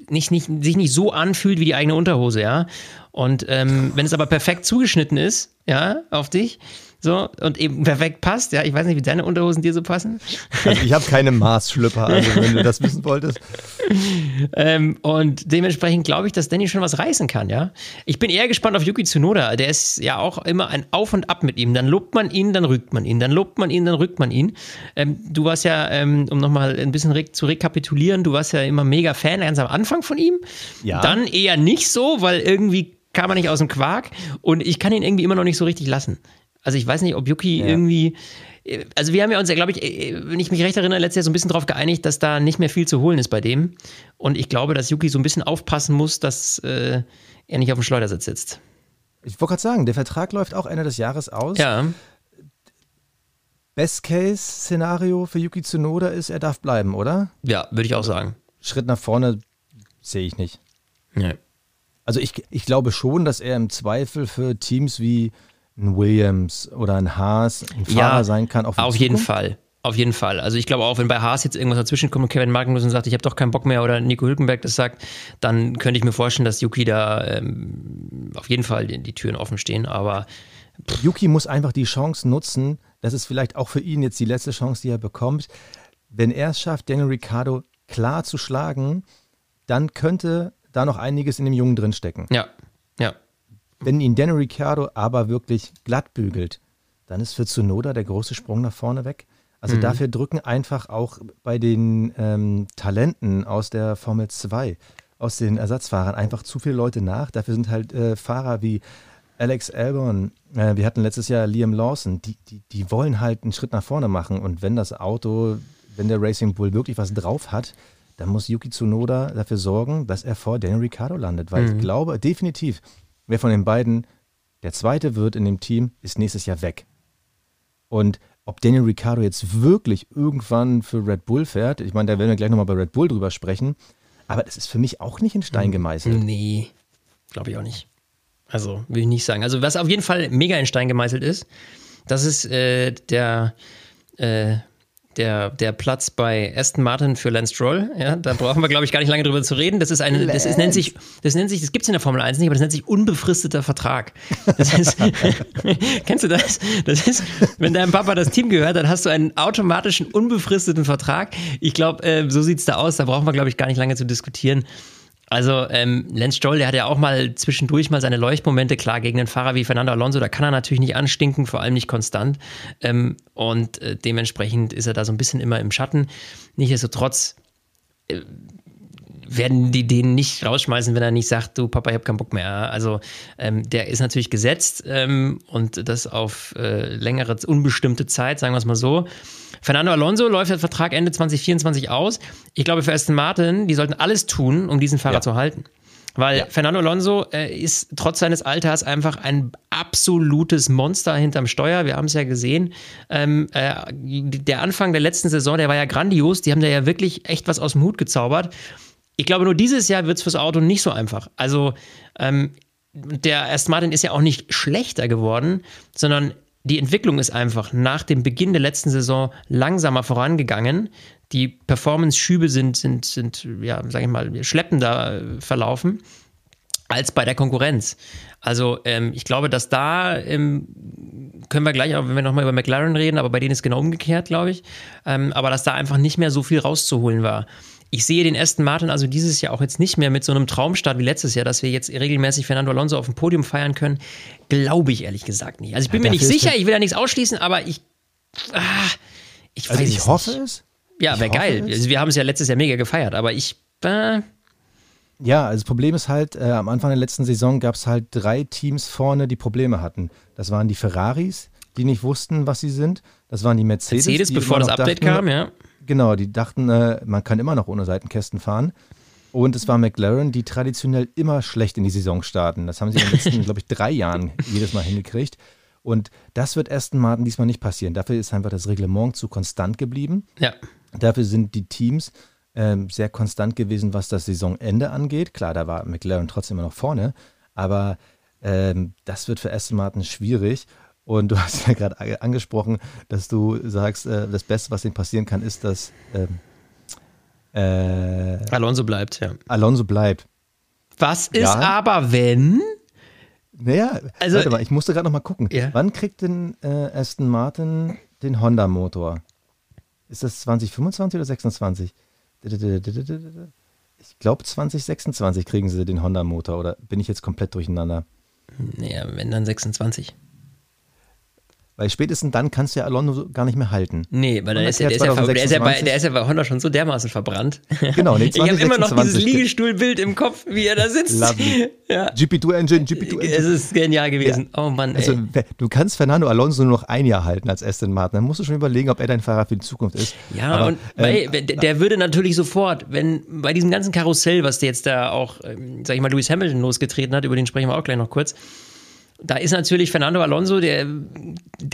nicht, nicht, sich nicht so anfühlt wie die eigene Unterhose, ja. Und ähm, wenn es aber perfekt zugeschnitten ist, ja, auf dich, so, und eben perfekt passt, ja, ich weiß nicht, wie deine Unterhosen dir so passen. Also ich habe keine Maßschlüpper, also wenn du das wissen wolltest. [laughs] Ähm, und dementsprechend glaube ich, dass Danny schon was reißen kann, ja. Ich bin eher gespannt auf Yuki Tsunoda. Der ist ja auch immer ein Auf und Ab mit ihm. Dann lobt man ihn, dann rückt man ihn, dann lobt man ihn, dann rückt man ihn. Ähm, du warst ja, ähm, um nochmal ein bisschen re zu rekapitulieren, du warst ja immer mega Fan ganz am Anfang von ihm. Ja. Dann eher nicht so, weil irgendwie kam er nicht aus dem Quark und ich kann ihn irgendwie immer noch nicht so richtig lassen. Also ich weiß nicht, ob Yuki irgendwie. äh, Also wir haben ja uns ja, glaube ich, äh, wenn ich mich recht erinnere, letztes Jahr so ein bisschen darauf geeinigt, dass da nicht mehr viel zu holen ist bei dem. Und ich glaube, dass Yuki so ein bisschen aufpassen muss, dass äh, er nicht auf dem Schleudersitz sitzt. Ich wollte gerade sagen, der Vertrag läuft auch Ende des Jahres aus. Ja, Best-Case-Szenario für Yuki Tsunoda ist, er darf bleiben, oder? ja, würde ich auch sagen. Schritt nach vorne sehe ich nicht. Nee. Also ich, ich glaube schon, dass er im Zweifel für Teams wie ein Williams oder ein Haas ein Fahrer sein kann. Die auf jeden. Fall. Auf jeden Fall. Also ich glaube auch, wenn bei Haas jetzt irgendwas dazwischen kommt und Kevin Magnussen sagt, ich habe doch keinen Bock mehr oder Nico Hülkenberg das sagt, dann könnte ich mir vorstellen, dass Yuki da ähm, auf jeden Fall die, die Türen offen stehen. Aber Yuki muss einfach die Chance nutzen. Das ist vielleicht auch für ihn jetzt die letzte Chance, die er bekommt. Wenn er es schafft, Daniel Ricciardo klar zu schlagen, dann könnte da noch einiges in dem Jungen drinstecken. ja, ja. Wenn ihn Daniel Ricciardo aber wirklich glatt bügelt, dann ist für Tsunoda der große Sprung nach vorne weg. Also Mhm. dafür drücken einfach auch bei den ähm, Talenten aus der Formel 2, aus den Ersatzfahrern einfach zu viele Leute nach. Dafür sind halt äh, Fahrer wie Alex Albon, äh, wir hatten letztes Jahr Liam Lawson, die, die, die wollen halt einen Schritt nach vorne machen. Und wenn das Auto, wenn der Racing Bull wirklich was drauf hat, dann muss Yuki Tsunoda dafür sorgen, dass er vor Daniel Ricciardo landet. Weil ich glaube, definitiv, wer von den beiden der Zweite wird in dem Team, ist nächstes Jahr weg. Und ob Daniel Ricciardo jetzt wirklich irgendwann für Red Bull fährt, ich meine, da werden wir gleich nochmal bei Red Bull drüber sprechen, aber das ist für mich auch nicht in Stein gemeißelt. Nee, glaube ich auch nicht. Also, will ich nicht sagen. Also, was auf jeden Fall mega in Stein gemeißelt ist, das ist äh, der, äh, der, der Platz bei Aston Martin für Lance Stroll. Ja, da brauchen wir, glaube ich, gar nicht lange drüber zu reden. Das ist eine, das ist, nennt sich, das nennt sich, das gibt es in der Formel 1 nicht, aber das nennt sich unbefristeter Vertrag. Das ist, [laughs] kennst du das? Das ist, wenn deinem Papa das Team gehört, dann hast du einen automatischen unbefristeten Vertrag. Ich glaube, äh, so sieht es da aus. Da brauchen wir, glaube ich, gar nicht lange zu diskutieren. Also ähm, Lance Stroll, der hat ja auch mal zwischendurch mal seine Leuchtmomente, klar, gegen einen Fahrer wie Fernando Alonso, da kann er natürlich nicht anstinken, vor allem nicht konstant. Ähm, und äh, dementsprechend ist er da so ein bisschen immer im Schatten. Nichtsdestotrotz äh, werden die den nicht rausschmeißen, wenn er nicht sagt, du Papa, ich habe keinen Bock mehr. Also ähm, der ist natürlich gesetzt ähm, und das auf äh, längere, unbestimmte Zeit, sagen wir es mal so. Fernando Alonso läuft der Vertrag Ende 2024 aus. Ich glaube, für Aston Martin, die sollten alles tun, um diesen Fahrer Ja. zu halten. Weil Fernando Alonso äh, ist trotz seines Alters einfach ein absolutes Monster hinterm Steuer. Wir haben es ja gesehen. Ähm, äh, der Anfang der letzten Saison, der war ja grandios. Die haben da ja wirklich echt was aus dem Hut gezaubert. Ich glaube, nur dieses Jahr wird es fürs Auto nicht so einfach. Also, ähm, der Aston Martin ist ja auch nicht schlechter geworden, sondern die Entwicklung ist einfach nach dem Beginn der letzten Saison langsamer vorangegangen. Die Performance-Schübe sind, sind, sind, ja, sag ich mal, schleppender äh, verlaufen als bei der Konkurrenz. Also ähm, ich glaube, dass da ähm, können wir gleich, auch, wenn wir nochmal über McLaren reden, aber bei denen ist genau umgekehrt, glaube ich. Ähm, aber dass da einfach nicht mehr so viel rauszuholen war. Ich sehe den Aston Martin also dieses Jahr auch jetzt nicht mehr mit so einem Traumstart wie letztes Jahr, dass wir jetzt regelmäßig Fernando Alonso auf dem Podium feiern können. Glaube ich ehrlich gesagt nicht. Also ich bin ja, mir nicht sicher, ich will da nichts ausschließen, aber ich. Ah, ich also weiß ich es hoffe nicht. es. Ja, wäre geil. Also wir haben es ja letztes Jahr mega gefeiert, aber ich. Äh, ja, also das Problem ist halt, äh, am Anfang der letzten Saison gab es halt drei Teams vorne, die Probleme hatten. Das waren die Ferraris, die nicht wussten, was sie sind. Das waren die Mercedes. Mercedes, bevor das Update dachten, kam, ja. Genau, die dachten, äh, man kann immer noch ohne Seitenkästen fahren. Und es war McLaren, die traditionell immer schlecht in die Saison starten. Das haben sie in den letzten, [laughs] glaube ich, drei Jahren jedes Mal hingekriegt. Und das wird Aston Martin diesmal nicht passieren. Dafür ist einfach das Reglement zu konstant geblieben. Ja. Dafür sind die Teams ähm, sehr konstant gewesen, was das Saisonende angeht. Klar, da war McLaren trotzdem immer noch vorne, aber ähm, das wird für Aston Martin schwierig. Und du [laughs] hast ja gerade angesprochen, dass du sagst, äh, das Beste, was ihnen passieren kann, ist, dass ähm, äh, Alonso bleibt, ja. Alonso bleibt. Was ist ja. aber, wenn? Naja, also, warte mal, ich musste gerade noch mal gucken. Ja. Wann kriegt denn äh, Aston Martin den Honda-Motor? Ist das 2025 oder 26? Ich glaube 2026 kriegen sie den Honda-Motor oder bin ich jetzt komplett durcheinander? Naja, wenn dann 26. Weil spätestens dann kannst du ja Alonso gar nicht mehr halten. Nee, weil der ist, ja, der, ist ja, der, ist ja bei, der ist ja bei Honda schon so dermaßen verbrannt. Genau, nee, 20, [laughs] Ich habe immer noch dieses Liegestuhlbild im Kopf, wie er da sitzt. Lovely. [laughs] Ja. GP2 Engine, GP2 Engine. Es ist genial gewesen. Ja. Oh Mann, ey. Also, du kannst Fernando Alonso nur noch ein Jahr halten als Aston Martin. Dann musst du schon überlegen, ob er dein Fahrer für die Zukunft ist. Ja, Aber, und ähm, weil, der würde natürlich sofort, wenn bei diesem ganzen Karussell, was der jetzt da auch, ähm, sag ich mal, Lewis Hamilton losgetreten hat, über den sprechen wir auch gleich noch kurz, da ist natürlich Fernando Alonso, der,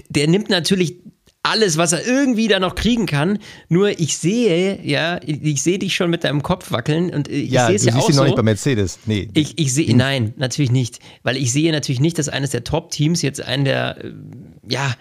der nimmt natürlich alles, was er irgendwie da noch kriegen kann. Nur ich sehe, ja, ich sehe dich schon mit deinem Kopf wackeln und ich ja, sehe es ja auch ihn so. noch nicht bei Mercedes. Nee. Ich, ich sehe, nein, natürlich nicht. Weil ich sehe natürlich nicht, dass eines der Top-Teams jetzt einen der, äh, ja,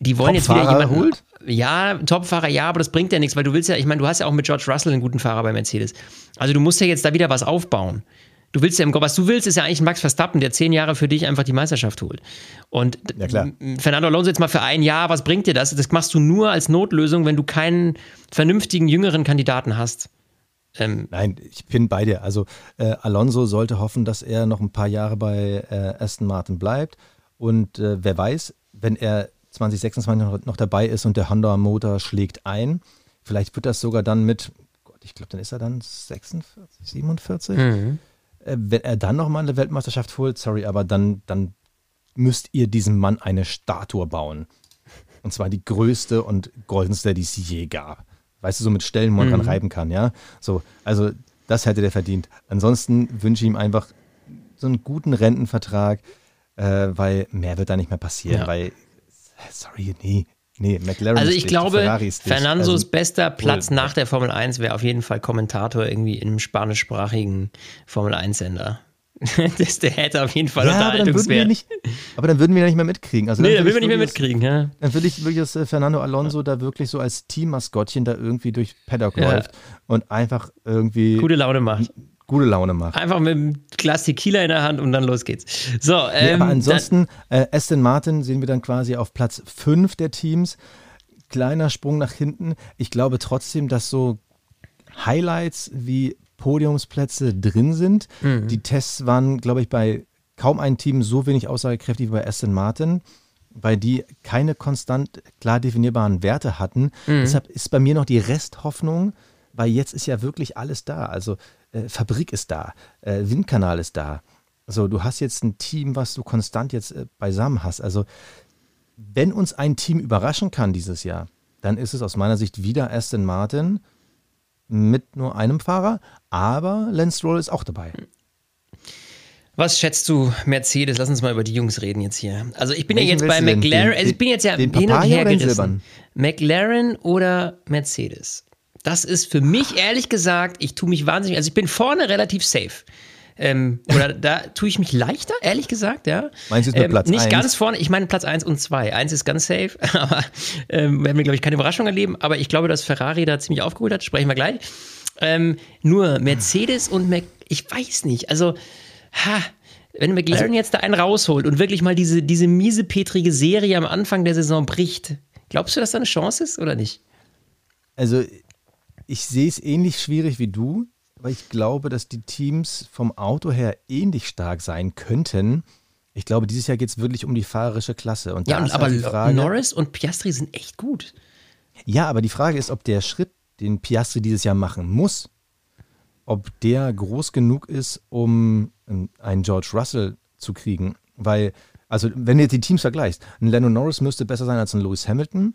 die wollen jetzt wieder jemanden. Holt? Ja, Topfahrer, ja, aber das bringt ja nichts, weil du willst ja, ich meine, du hast ja auch mit George Russell einen guten Fahrer bei Mercedes. Also du musst ja jetzt da wieder was aufbauen. Du willst ja im was du willst, ist ja eigentlich Max Verstappen, der zehn Jahre für dich einfach die Meisterschaft holt. Und ja, Fernando Alonso jetzt mal für ein Jahr, was bringt dir das? Das machst du nur als Notlösung, wenn du keinen vernünftigen jüngeren Kandidaten hast. Ähm, Nein, ich bin bei dir. Also äh, Alonso sollte hoffen, dass er noch ein paar Jahre bei äh, Aston Martin bleibt. Und äh, wer weiß, wenn er 2026 noch, dabei ist und der Honda-Motor schlägt ein, vielleicht wird das sogar dann mit, Gott, ich glaube, dann ist er dann 46, 47. Mhm wenn er dann nochmal eine Weltmeisterschaft holt, sorry, aber dann, dann müsst ihr diesem Mann eine Statue bauen. Und zwar die größte und goldenste, die es je gab. Weißt du, so mit Stellen, wo man mhm. dran reiben kann, ja? So, also das hätte der verdient. Ansonsten wünsche ich ihm einfach so einen guten Rentenvertrag, äh, weil mehr wird da nicht mehr passieren, ja. weil, sorry, nee, Nee, McLaren Also ich glaube, Fernandos also, bester Platz cool. nach der Formel 1 wäre auf jeden Fall Kommentator irgendwie in einem spanischsprachigen Formel 1-Sender. [laughs] das, der hätte auf jeden Fall ja, Unterhaltungswert. Aber, aber dann würden wir ja nicht mehr mitkriegen. Also nee, dann würden wir nicht mehr mitkriegen, ja. Dann würde ich wirklich, dass äh, Fernando Alonso da wirklich so als Teammaskottchen da irgendwie durch Paddock ja. läuft und einfach irgendwie. Gute Laune macht gute Laune macht. Einfach mit einem Glas Tequila in der Hand und dann los geht's. So, ähm, nee, aber ansonsten, äh, Aston Martin sehen wir dann quasi auf Platz 5 der Teams. Kleiner Sprung nach hinten. Ich glaube trotzdem, dass so Highlights wie Podiumsplätze drin sind. Mhm. Die Tests waren, glaube ich, bei kaum einem Team so wenig aussagekräftig wie bei Aston Martin, weil die keine konstant klar definierbaren Werte hatten. Mhm. Deshalb ist bei mir noch die Resthoffnung, weil jetzt ist ja wirklich alles da. Also äh, Fabrik ist da, äh, Windkanal ist da. Also du hast jetzt ein Team, was du konstant jetzt äh, beisammen hast. Also wenn uns ein Team überraschen kann dieses Jahr, dann ist es aus meiner Sicht wieder Aston Martin mit nur einem Fahrer, aber Lance Stroll ist auch dabei. Was schätzt du Mercedes? Lass uns mal über die Jungs reden jetzt hier. Also ich bin Welchen ja jetzt bei McLaren, also ich bin jetzt ja hin und her gerissen. McLaren oder Mercedes? Das ist für mich ehrlich gesagt, ich tue mich wahnsinnig, also ich bin vorne relativ safe. Ähm, oder da tue ich mich leichter, ehrlich gesagt, ja. Meinst du jetzt ähm, Platz Nicht 1? ganz vorne, ich meine Platz 1 und 2. 1 ist ganz safe, [laughs] aber ähm, werden wir, glaube ich, keine Überraschung erleben. Aber ich glaube, dass Ferrari da ziemlich aufgeholt hat, sprechen wir gleich. Ähm, nur Mercedes und Mac, ich weiß nicht, also, ha, wenn McLaren also, jetzt da einen rausholt und wirklich mal diese, diese miese, petrige Serie am Anfang der Saison bricht, glaubst du, dass da eine Chance ist oder nicht? Also ich sehe es ähnlich schwierig wie du, aber ich glaube, dass die Teams vom Auto her ähnlich stark sein könnten. Ich glaube, dieses Jahr geht es wirklich um die fahrerische Klasse. Und ja, und ist aber halt Frage, Norris und Piastri sind echt gut. Ja, aber die Frage ist, ob der Schritt, den Piastri dieses Jahr machen muss, ob der groß genug ist, um ähm, einen George Russell zu kriegen. Weil, also wenn du jetzt die Teams vergleichst, ein Lando Norris müsste besser sein als ein Lewis Hamilton.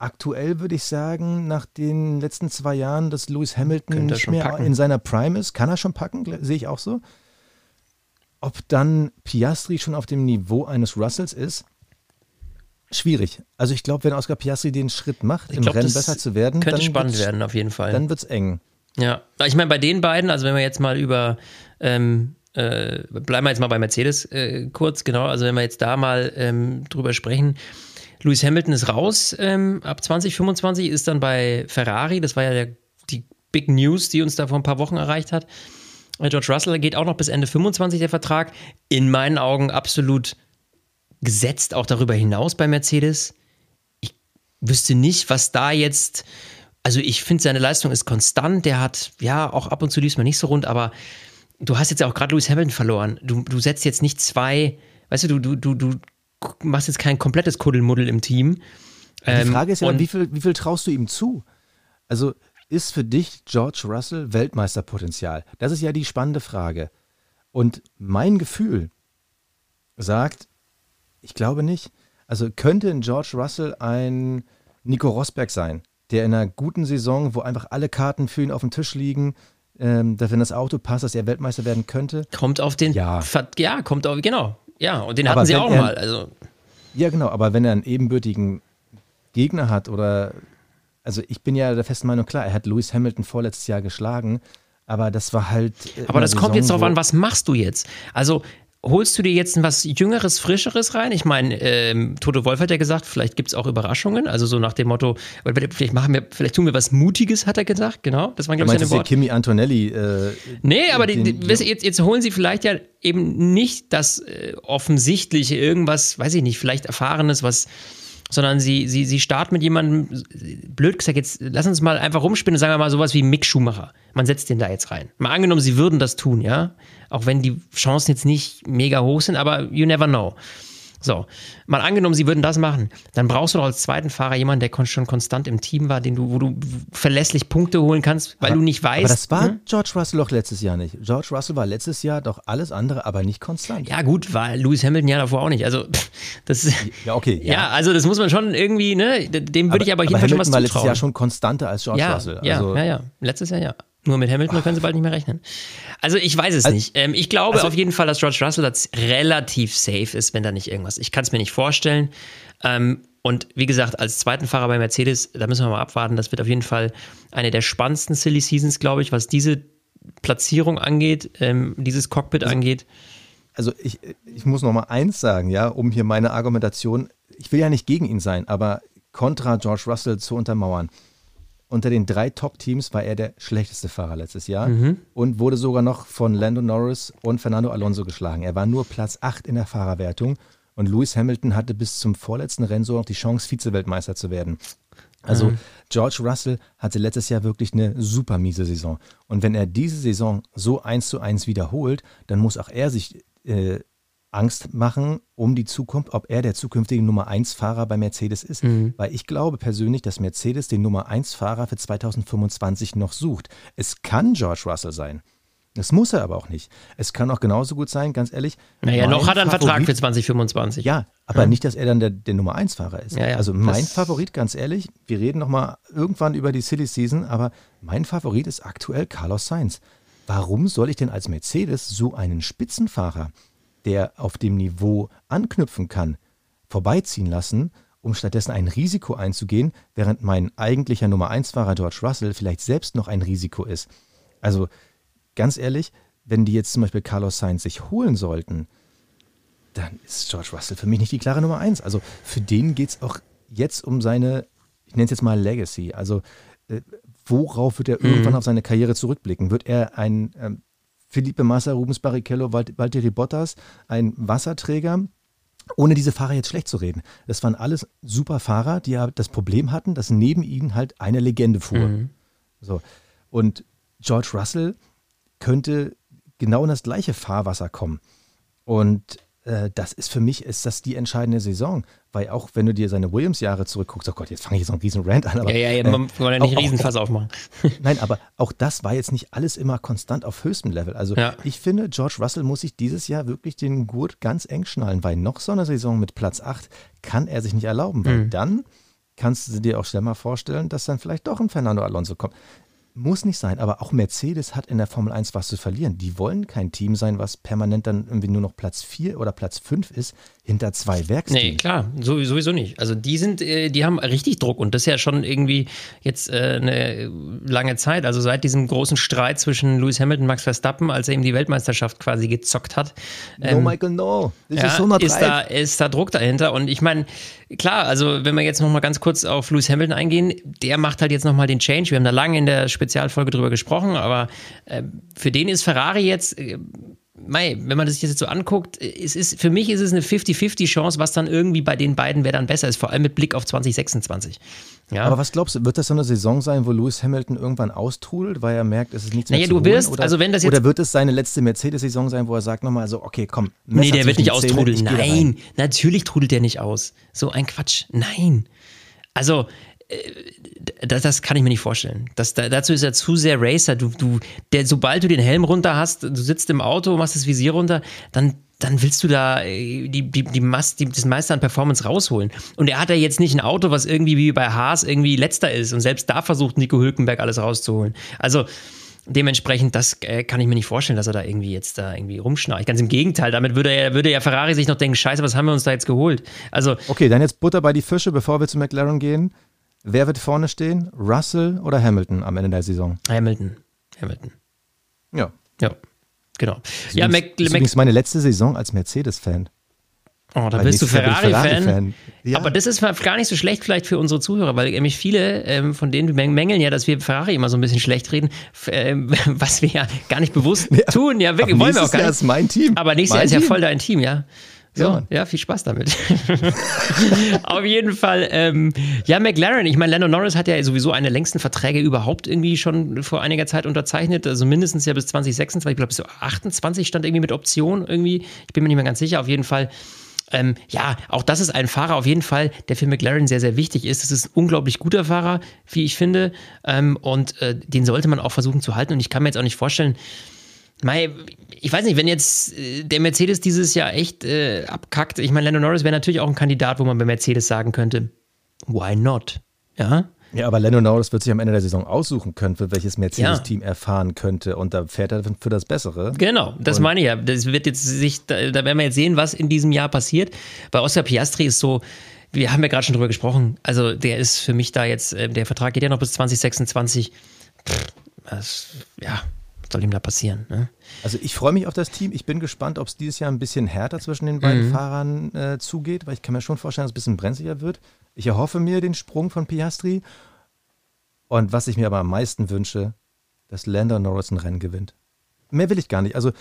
Aktuell würde ich sagen, nach den letzten zwei Jahren, dass Lewis Hamilton nicht mehr packen. in seiner Prime ist, kann er schon packen, sehe ich auch so. Ob dann Piastri schon auf dem Niveau eines Russells ist, schwierig. Also ich glaube, wenn Oscar Piastri den Schritt macht, Ich im glaub, Rennen besser zu werden, Könnte dann spannend werden, auf jeden Fall. Dann wird es eng. Ja, ich meine, bei den beiden, also wenn wir jetzt mal über, ähm, äh, bleiben wir jetzt mal bei Mercedes äh, kurz, genau, also wenn wir jetzt da mal ähm, drüber sprechen, Lewis Hamilton ist raus ähm, ab 2025, ist dann bei Ferrari, das war ja der, die Big News, die uns da vor ein paar Wochen erreicht hat. Äh, George Russell geht auch noch bis Ende 25 der Vertrag. In meinen Augen absolut gesetzt, auch darüber hinaus bei Mercedes. Ich wüsste nicht, was da jetzt. Also, ich finde, seine Leistung ist konstant. Der hat, ja, auch ab und zu lief es mal nicht so rund, aber du hast jetzt ja auch gerade Lewis Hamilton verloren. Du, du setzt jetzt nicht zwei, weißt du, du, du, du machst jetzt kein komplettes Kuddelmuddel im Team. Die Ähm, Frage ist ja, wie viel, wie viel traust du ihm zu? Also ist für dich George Russell Weltmeisterpotenzial? Das ist ja die spannende Frage. Und mein Gefühl sagt, ich glaube nicht. Also könnte ein George Russell ein Nico Rosberg sein, der in einer guten Saison, wo einfach alle Karten für ihn auf dem Tisch liegen, ähm, dass wenn das Auto passt, dass er Weltmeister werden könnte? Kommt auf den. Ja. Ja, kommt auf, genau. Ja, und den Aber hatten sie auch er- mal. Also, Ja, genau, aber wenn er einen ebenbürtigen Gegner hat oder, also ich bin ja der festen Meinung, klar, er hat Lewis Hamilton vorletztes Jahr geschlagen, aber das war halt. Aber das kommt Saison, jetzt darauf an, was machst du jetzt? Also holst du dir jetzt was Jüngeres, Frischeres rein? Ich meine, ähm, Toto Wolf hat ja gesagt, vielleicht gibt es auch Überraschungen. Also so nach dem Motto, vielleicht machen wir, vielleicht tun wir was Mutiges, hat er gesagt. Genau, das waren, glaube ich, seine Worte. Kimi Antonelli. Äh, Nee, aber die, den- die, ihr, jetzt, jetzt holen sie vielleicht ja eben nicht das äh, offensichtliche, irgendwas, weiß ich nicht, vielleicht Erfahrenes, was, sondern sie, sie, sie starten mit jemandem, blöd gesagt, jetzt lass uns mal einfach rumspinnen, sagen wir mal sowas wie Mick Schumacher. Man setzt den da jetzt rein. Mal angenommen, sie würden das tun, ja. Auch wenn die Chancen jetzt nicht mega hoch sind, aber you never know. So, mal angenommen, sie würden das machen, dann brauchst du doch als zweiten Fahrer jemanden, der kon- schon konstant im Team war, den du, wo du verlässlich Punkte holen kannst, weil du nicht weißt. aber das war ne? George Russell doch letztes Jahr nicht. George Russell war letztes Jahr doch alles andere, aber nicht konstant. Ja, gut, war Lewis Hamilton ja davor auch nicht. Also, pff, [laughs] das ist. Ja, okay. Ja. also das muss man schon irgendwie, ne? Dem würde ich aber aber jedenfalls schon was war letztes zutrauen. Jahr schon konstanter als George ja, Russell. ja, Also, ja, ja. Letztes Jahr ja. Nur mit Hamilton können sie bald nicht mehr rechnen. Also ich weiß es Also- nicht. Ähm, ich glaube also- auf jeden Fall, dass George Russell das relativ safe ist, wenn da nicht irgendwas. Ich kann es mir nicht vorstellen. Ähm, und wie gesagt, als zweiten Fahrer bei Mercedes, da müssen wir mal abwarten. Das wird auf jeden Fall eine der spannendsten Silly Seasons, glaube ich, was diese Platzierung angeht, ähm, dieses Cockpit angeht. also ich, ich muss noch mal eins sagen, ja, um hier meine Argumentation, ich will ja nicht gegen ihn sein, aber kontra George Russell zu untermauern. Unter den drei Top-Teams war er der schlechteste Fahrer letztes Jahr und wurde sogar noch von Lando Norris und Fernando Alonso geschlagen. Er war nur Platz 8 in der Fahrerwertung und Lewis Hamilton hatte bis zum vorletzten Rennen so noch die Chance, Vize-Weltmeister zu werden. Also George Russell hatte letztes Jahr wirklich eine super miese Saison. Und wenn er diese Saison so eins zu eins wiederholt, dann muss auch er sich äh, Angst machen um die Zukunft, ob er der zukünftige Nummer 1 Fahrer bei Mercedes ist. Weil ich glaube persönlich, dass Mercedes den Nummer 1 Fahrer für 2025 noch sucht. Es kann George Russell sein. Das muss er aber auch nicht. Es kann auch genauso gut sein, ganz ehrlich. Naja, noch hat er einen Vertrag für 2025. ja, aber nicht, dass er dann der, der Nummer 1 Fahrer ist. Ja, ja, also mein Favorit, ganz ehrlich, wir reden noch mal irgendwann über die Silly Season, aber mein Favorit ist aktuell Carlos Sainz. Warum soll ich denn als Mercedes so einen Spitzenfahrer, der auf dem Niveau anknüpfen kann, vorbeiziehen lassen, um stattdessen ein Risiko einzugehen, während mein eigentlicher Nummer 1 Fahrer George Russell vielleicht selbst noch ein Risiko ist? Also ganz ehrlich, wenn die jetzt zum Beispiel Carlos Sainz sich holen sollten, dann ist George Russell für mich nicht die klare Nummer eins. Also für den geht es auch jetzt um seine, ich nenne es jetzt mal Legacy. Also äh, worauf wird er irgendwann auf seine Karriere zurückblicken? Wird er ein ähm, Felipe Massa, Rubens Barrichello, Valt Valtteri Bottas, ein Wasserträger? Ohne diese Fahrer jetzt schlecht zu reden. Das waren alles super Fahrer, die ja das Problem hatten, dass neben ihnen halt eine Legende fuhr. So. Und George Russell könnte genau in das gleiche Fahrwasser kommen. Und äh, das ist für mich ist das die entscheidende Saison. Weil auch wenn du dir seine Williams-Jahre zurückguckst, oh Gott, jetzt fange ich noch einen riesen Rant an. Aber, ja, ja, ja, man äh, ja nicht einen Riesenfass aufmachen. [laughs] Nein, aber auch das war jetzt nicht alles immer konstant auf höchstem Level. Also ja. ich finde, George Russell muss sich dieses Jahr wirklich den Gurt ganz eng schnallen, weil noch so eine Saison mit Platz 8 kann er sich nicht erlauben, weil mhm. dann kannst du dir auch schnell mal vorstellen, dass dann vielleicht doch ein Fernando Alonso kommt. Muss nicht sein, aber auch Mercedes hat in der Formel 1 was zu verlieren. Die wollen kein Team sein, was permanent dann irgendwie nur noch Platz 4 oder Platz 5 ist, hinter zwei Werksteams. Nee, klar, sowieso nicht. Also die sind, äh, die haben richtig Druck und das ist ja schon irgendwie jetzt äh, eine lange Zeit. Also seit diesem großen Streit zwischen Lewis Hamilton und Max Verstappen, als er ihm die Weltmeisterschaft quasi gezockt hat. Ähm, no, Michael, no. Das ja, ist, so ist, da, ist da Druck dahinter. Und ich meine, klar, also wenn wir jetzt nochmal ganz kurz auf Lewis Hamilton eingehen, der macht halt jetzt nochmal den Change. Wir haben da lange in der Spezialfolge drüber gesprochen, aber äh, für den ist Ferrari jetzt äh, Mei, wenn man das jetzt so anguckt, es ist, für mich ist es eine 50-50-Chance, was dann irgendwie bei den beiden, wer dann besser ist, vor allem mit Blick auf 2026. Ja. Aber was glaubst du, wird das so eine Saison sein, wo Lewis Hamilton irgendwann austrudelt, weil er merkt, es ist nichts naja, mehr zu du wirst, oder, also wenn das jetzt, oder wird es seine letzte Mercedes-Saison sein, wo er sagt nochmal so, okay, komm, Messer Nee, der wird nicht austrudeln. Nein, natürlich trudelt der nicht aus. So ein Quatsch. Nein. Also, das, das, kann ich mir nicht vorstellen. Das, dazu ist er zu sehr Racer. Du, du, der, sobald du den Helm runter hast, du sitzt im Auto, machst das Visier runter, dann, dann willst du da äh, die, die, die, Mast, die, das meiste an Performance rausholen. Und er hat ja jetzt nicht ein Auto, was irgendwie wie bei Haas irgendwie letzter ist. Und selbst da versucht Nico Hülkenberg alles rauszuholen. Also, dementsprechend, das äh, kann ich mir nicht vorstellen, dass er da irgendwie jetzt da irgendwie rumschnarcht. Ganz im Gegenteil, damit würde, er, würde ja Ferrari sich noch denken, scheiße, was haben wir uns da jetzt geholt? Also, okay, dann jetzt Butter bei die Fische, bevor wir zu McLaren gehen. Wer wird vorne stehen? Russell oder Hamilton am Ende der Saison? Hamilton. Hamilton. Ja. Ja, genau. Das ja, Mac, das ist übrigens meine letzte Saison als Mercedes-Fan. Oh, da bist du Ferrari-Fan. Ferrari ja. Aber das ist gar nicht so schlecht vielleicht für unsere Zuhörer, weil nämlich viele ähm, von denen mängeln ja, dass wir Ferrari immer so ein bisschen schlecht reden, äh, [laughs] was wir ja gar nicht bewusst tun. Ja, wirklich, wollen wir auch gar nicht. Jahr ist mein Team. Aber nächstes mein Jahr ist ja voll dein Team, ja. So, ja, ja, viel Spaß damit. [laughs] Auf jeden Fall, ähm, ja, McLaren, ich meine, Lando Norris hat ja sowieso eine längsten Verträge überhaupt irgendwie schon vor einiger Zeit unterzeichnet, also mindestens ja bis 2026, ich glaube bis zu 28 stand irgendwie mit Option irgendwie, ich bin mir nicht mehr ganz sicher, auf jeden Fall. Ähm, ja, auch das ist ein Fahrer auf jeden Fall, der für McLaren sehr, sehr wichtig ist. Das ist ein unglaublich guter Fahrer, wie ich finde. Ähm, und äh, den sollte man auch versuchen zu halten. Und ich kann mir jetzt auch nicht vorstellen, Mei, ich weiß nicht, wenn jetzt äh, der Mercedes dieses Jahr echt äh, abkackt, ich meine, Lando Norris wäre natürlich auch ein Kandidat, wo man bei Mercedes sagen könnte, why not? Ja. Ja, aber Lando Norris wird sich am Ende der Saison aussuchen können, für welches Mercedes-Team ja. er fahren könnte. Und da fährt er für das Bessere. Genau, das und meine ich ja. Das wird jetzt sich, da, da werden wir jetzt sehen, was in diesem Jahr passiert. Bei Oscar Piastri ist so, wir haben ja gerade schon drüber gesprochen. Also der ist für mich da jetzt, äh, der Vertrag geht ja noch bis 2026. Pff, das, ja, soll ihm da passieren? Ne? Also ich freue mich auf das Team. Ich bin gespannt, ob es dieses Jahr ein bisschen härter zwischen den beiden mhm. Fahrern äh, zugeht, weil ich kann mir schon vorstellen, dass es ein bisschen brenzliger wird. Ich erhoffe mir den Sprung von Piastri. Und was ich mir aber am meisten wünsche, dass Lando Norris ein Rennen gewinnt. Mehr will ich gar nicht. Also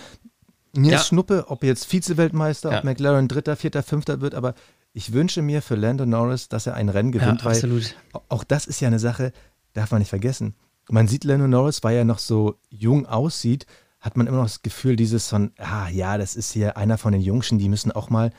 mir ja. ist Schnuppe, ob jetzt Vize-Weltmeister, ja. ob McLaren Dritter, Vierter, Fünfter wird, aber ich wünsche mir für Lando Norris, dass er ein Rennen gewinnt, ja, weil auch das ist ja eine Sache, darf man nicht vergessen man sieht Lando Norris, weil er noch so jung aussieht, hat man immer noch das Gefühl, dieses von, ah ja, das ist hier einer von den Jungschen, die müssen auch mal,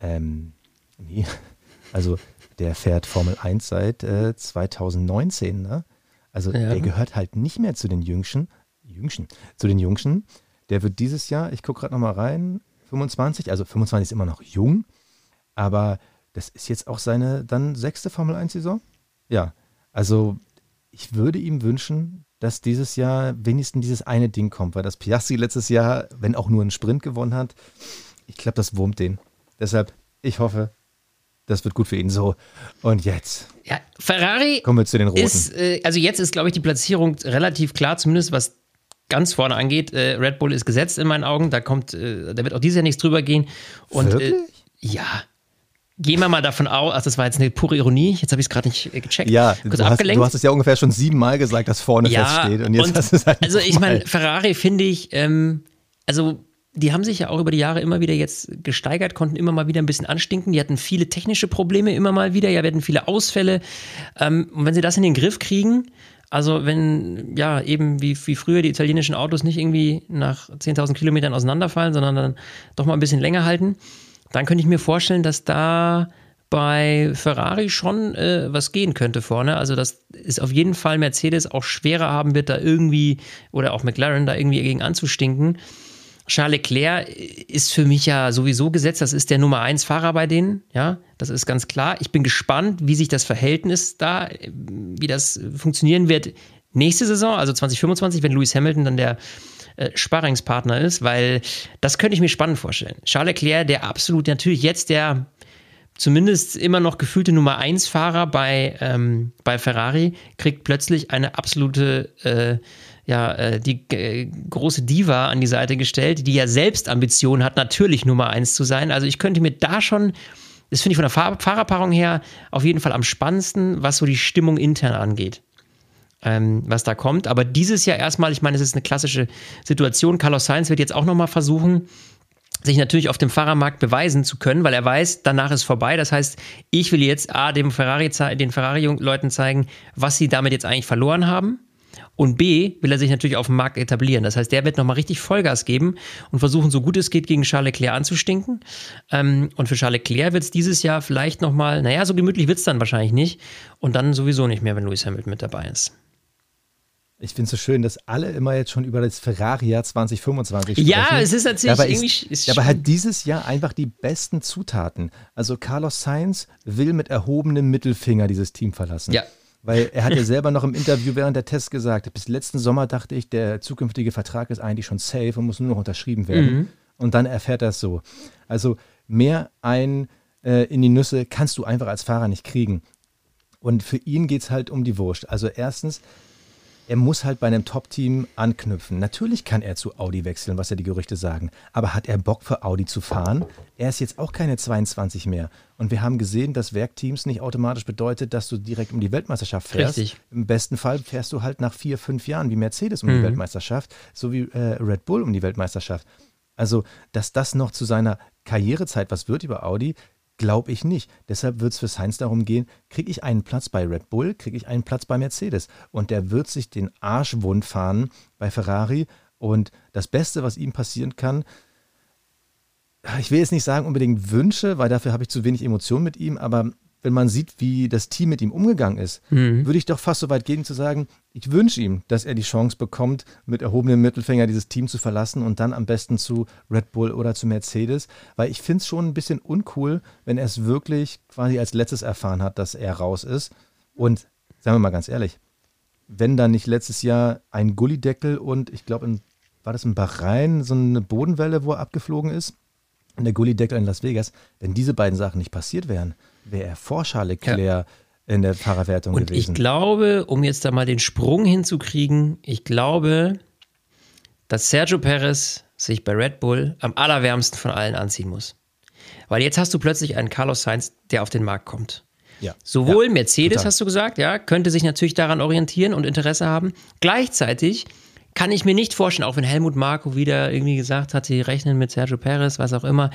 ähm, nee, [laughs] also der fährt Formel 1 seit äh, 2019, ne? Also ja. der gehört halt nicht mehr zu den Jüngschen, Jüngschen, zu den Jungschen. Der wird dieses Jahr, ich gucke gerade nochmal rein, 25, also 25 ist immer noch jung, aber das ist jetzt auch seine dann sechste Formel 1-Saison. Ja, also ich würde ihm wünschen, dass dieses Jahr wenigstens dieses eine Ding kommt, weil das Piastri letztes Jahr, wenn auch nur einen Sprint gewonnen hat, ich glaube, das wurmt den. Deshalb, ich hoffe, das wird gut für ihn so. Und jetzt. Ja, Ferrari. Kommen wir zu den Roten. Ist, äh, also jetzt ist, glaube ich, die Platzierung relativ klar, zumindest was ganz vorne angeht. Äh, Red Bull ist gesetzt in meinen Augen. Da kommt, äh, da wird auch dieses Jahr nichts drüber gehen. Und äh, ja, Gehen wir mal davon aus, ach, das war jetzt eine pure Ironie, jetzt habe ich es gerade nicht äh, gecheckt. Ja, Kurz du, abgelenkt. Hast, du hast es ja ungefähr schon siebenmal gesagt, dass vorne ja, feststeht. Und jetzt und hast es halt Also ich meine, Ferrari finde ich, ähm, also die haben sich ja auch über die Jahre immer wieder jetzt gesteigert, konnten immer mal wieder ein bisschen anstinken. Die hatten viele technische Probleme immer mal wieder, ja, hatten viele Ausfälle. Ähm, und wenn sie das in den Griff kriegen, Also wenn, ja, eben wie, wie früher die italienischen Autos nicht irgendwie nach 10.000 Kilometern auseinanderfallen, sondern dann doch mal ein bisschen länger halten, dann könnte ich mir vorstellen, dass da bei Ferrari schon äh, was gehen könnte vorne. Also, dass es auf jeden Fall Mercedes auch schwerer haben wird, da irgendwie, oder auch McLaren da irgendwie gegen anzustinken. Charles Leclerc ist für mich ja sowieso gesetzt. Das ist der Nummer 1 Fahrer bei denen. Ja, das ist ganz klar. Ich bin gespannt, wie sich das Verhältnis da, wie das funktionieren wird nächste Saison, also 2025, wenn Lewis Hamilton dann der äh, Sparringspartner ist, weil das könnte ich mir spannend vorstellen. Charles Leclerc, der absolut natürlich jetzt der zumindest immer noch gefühlte Nummer 1 Fahrer bei, ähm, bei Ferrari, kriegt plötzlich eine absolute äh, ja, äh, die äh, große Diva an die Seite gestellt, die ja selbst Ambitionen hat, natürlich Nummer eins zu sein. Also ich könnte mir da schon, das finde ich von der Fahr Fahrerpaarung her auf jeden Fall am spannendsten, was so die Stimmung intern angeht. Ähm, was da kommt. Aber dieses Jahr erstmal, ich meine, es ist eine klassische Situation. Carlos Sainz wird jetzt auch nochmal versuchen, sich natürlich auf dem Fahrermarkt beweisen zu können, weil er weiß, danach ist vorbei. Das heißt, ich will jetzt A, dem Ferrari, den Ferrari-Leuten zeigen, was sie damit jetzt eigentlich verloren haben und B, will er sich natürlich auf dem Markt etablieren. Das heißt, der wird nochmal richtig Vollgas geben und versuchen, so gut es geht, gegen Charles Leclerc anzustinken. Ähm, und für Charles Leclerc wird es dieses Jahr vielleicht nochmal, naja, so gemütlich wird es dann wahrscheinlich nicht. Und dann sowieso nicht mehr, wenn Lewis Hamilton mit dabei ist. Ich finde es so schön, dass alle immer jetzt schon über das Ferrari-Jahr 2025 sprechen. Ja, es ist natürlich dabei irgendwie. Ist, ist dabei hat dieses Jahr einfach die besten Zutaten. Also Carlos Sainz will mit erhobenem Mittelfinger dieses Team verlassen. Ja, weil er hat ja selber noch im Interview während der Tests gesagt, bis letzten Sommer dachte ich, der zukünftige Vertrag ist eigentlich schon safe und muss nur noch unterschrieben werden. Mhm. Und dann erfährt er es so. Also mehr ein äh, in die Nüsse kannst du einfach als Fahrer nicht kriegen. Und für ihn geht es halt um die Wurst. Also erstens, er muss halt bei einem Top-Team anknüpfen. Natürlich kann er zu Audi wechseln, was ja die Gerüchte sagen. Aber hat er Bock für Audi zu fahren? Er ist jetzt auch keine 22 mehr. Und wir haben gesehen, dass Werkteams nicht automatisch bedeutet, dass du direkt um die Weltmeisterschaft fährst. Richtig. Im besten Fall fährst du halt nach vier, fünf Jahren wie Mercedes um mhm. die Weltmeisterschaft, so wie äh, Red Bull um die Weltmeisterschaft. Also, dass das noch zu seiner Karrierezeit was wird über Audi, Glaube ich nicht. Deshalb wird es für Sainz darum gehen, kriege ich einen Platz bei Red Bull, kriege ich einen Platz bei Mercedes. Und der wird sich den Arsch wund fahren bei Ferrari. Und das Beste, was ihm passieren kann, ich will jetzt nicht sagen unbedingt Wünsche, weil dafür habe ich zu wenig Emotionen mit ihm, aber wenn man sieht, wie das Team mit ihm umgegangen ist, mhm. würde ich doch fast so weit gehen zu sagen, ich wünsche ihm, dass er die Chance bekommt, mit erhobenem Mittelfinger dieses Team zu verlassen und dann am besten zu Red Bull oder zu Mercedes, weil ich finde es schon ein bisschen uncool, wenn er es wirklich quasi als letztes erfahren hat, dass er raus ist. Und sagen wir mal ganz ehrlich, wenn da nicht letztes Jahr ein Gullideckel und ich glaube, war das in Bahrain so eine Bodenwelle, wo er abgeflogen ist, und der Gullideckel in Las Vegas, wenn diese beiden Sachen nicht passiert wären, wäre er vor Charles Leclerc ja. in der Fahrerwertung und gewesen. Ich glaube, um jetzt da mal den Sprung hinzukriegen, ich glaube, dass Sergio Perez sich bei Red Bull am allerwärmsten von allen anziehen muss. Weil jetzt hast du plötzlich einen Carlos Sainz, der auf den Markt kommt. Ja. Sowohl ja, Mercedes, total. hast du gesagt, ja, könnte sich natürlich daran orientieren und Interesse haben. Gleichzeitig kann ich mir nicht vorstellen, auch wenn Helmut Marko wieder irgendwie gesagt hat, sie rechnen mit Sergio Perez, was auch immer.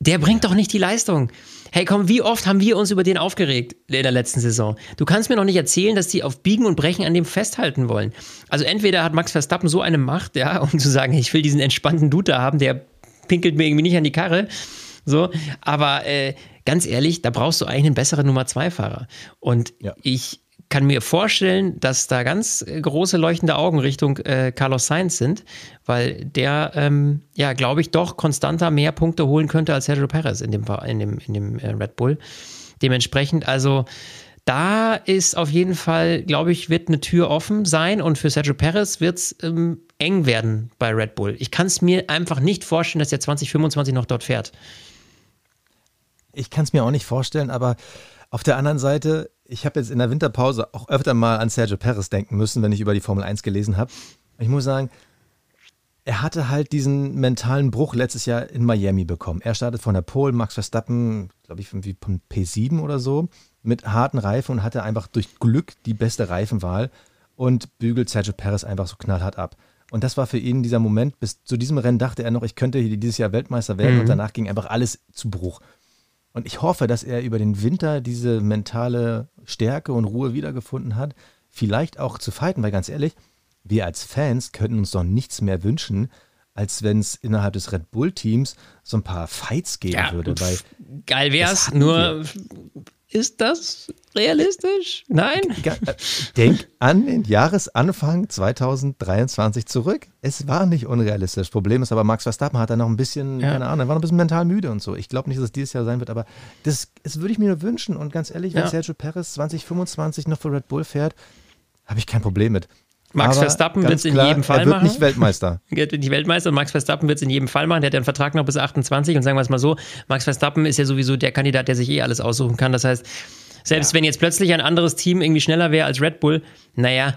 Der bringt doch nicht die Leistung. Hey, komm, wie oft haben wir uns über den aufgeregt in der letzten Saison? Du kannst mir noch nicht erzählen, dass die auf Biegen und Brechen an dem festhalten wollen. Also entweder hat Max Verstappen so eine Macht, ja, um zu sagen, ich will diesen entspannten Dude da haben, der pinkelt mir irgendwie nicht an die Karre. So, aber äh, ganz ehrlich, da brauchst du eigentlich einen besseren Nummer zwei Fahrer. Und ja. ich kann mir vorstellen, dass da ganz äh, große leuchtende Augen Richtung äh, Carlos Sainz sind, weil der, ähm, ja, glaube ich, doch konstanter mehr Punkte holen könnte als Sergio Perez in dem, in dem, in dem äh, Red Bull. Dementsprechend, also da ist auf jeden Fall, glaube ich, wird eine Tür offen sein und für Sergio Perez wird es ähm, eng werden bei Red Bull. Ich kann es mir einfach nicht vorstellen, dass er 2025 noch dort fährt. Ich kann es mir auch nicht vorstellen, aber auf der anderen Seite, ich habe jetzt in der Winterpause auch öfter mal an Sergio Perez denken müssen, wenn ich über die Formel 1 gelesen habe. Ich muss sagen, er hatte halt diesen mentalen Bruch letztes Jahr in Miami bekommen. Er startet von der Pole, Max Verstappen, glaube ich, wie von P7 oder so, mit harten Reifen und hatte einfach durch Glück die beste Reifenwahl und bügelt Sergio Perez einfach so knallhart ab. Und das war für ihn dieser Moment, bis zu diesem Rennen dachte er noch, ich könnte dieses Jahr Weltmeister werden mhm. und danach ging einfach alles zu Bruch. Und ich hoffe, dass er über den Winter diese mentale Stärke und Ruhe wiedergefunden hat vielleicht auch zu fighten, weil ganz ehrlich, wir als Fans könnten uns doch nichts mehr wünschen, als wenn es innerhalb des Red Bull-Teams so ein paar Fights geben ja, würde. Weil geil wär's, nur wir. Ist das realistisch? Nein? Denk an den Jahresanfang 2023 zurück. Es war nicht unrealistisch. Problem ist aber, Max Verstappen hat da noch ein bisschen, ja. keine Ahnung, er war noch ein bisschen mental müde und so. Ich glaube nicht, dass es dieses Jahr sein wird, aber das, das würde ich mir nur wünschen. Und ganz ehrlich, wenn ja. Sergio Perez 2025 noch für Red Bull fährt, habe ich kein Problem mit. Max Aber Verstappen wird es in jedem Fall er wird machen. nicht Weltmeister. [laughs] Er wird nicht Weltmeister und Max Verstappen wird es in jedem Fall machen. Der hat ja einen Vertrag noch bis 28 und sagen wir es mal so, Max Verstappen ist ja sowieso der Kandidat, der sich eh alles aussuchen kann. Das heißt, selbst ja. wenn jetzt plötzlich ein anderes Team irgendwie schneller wäre als Red Bull, naja,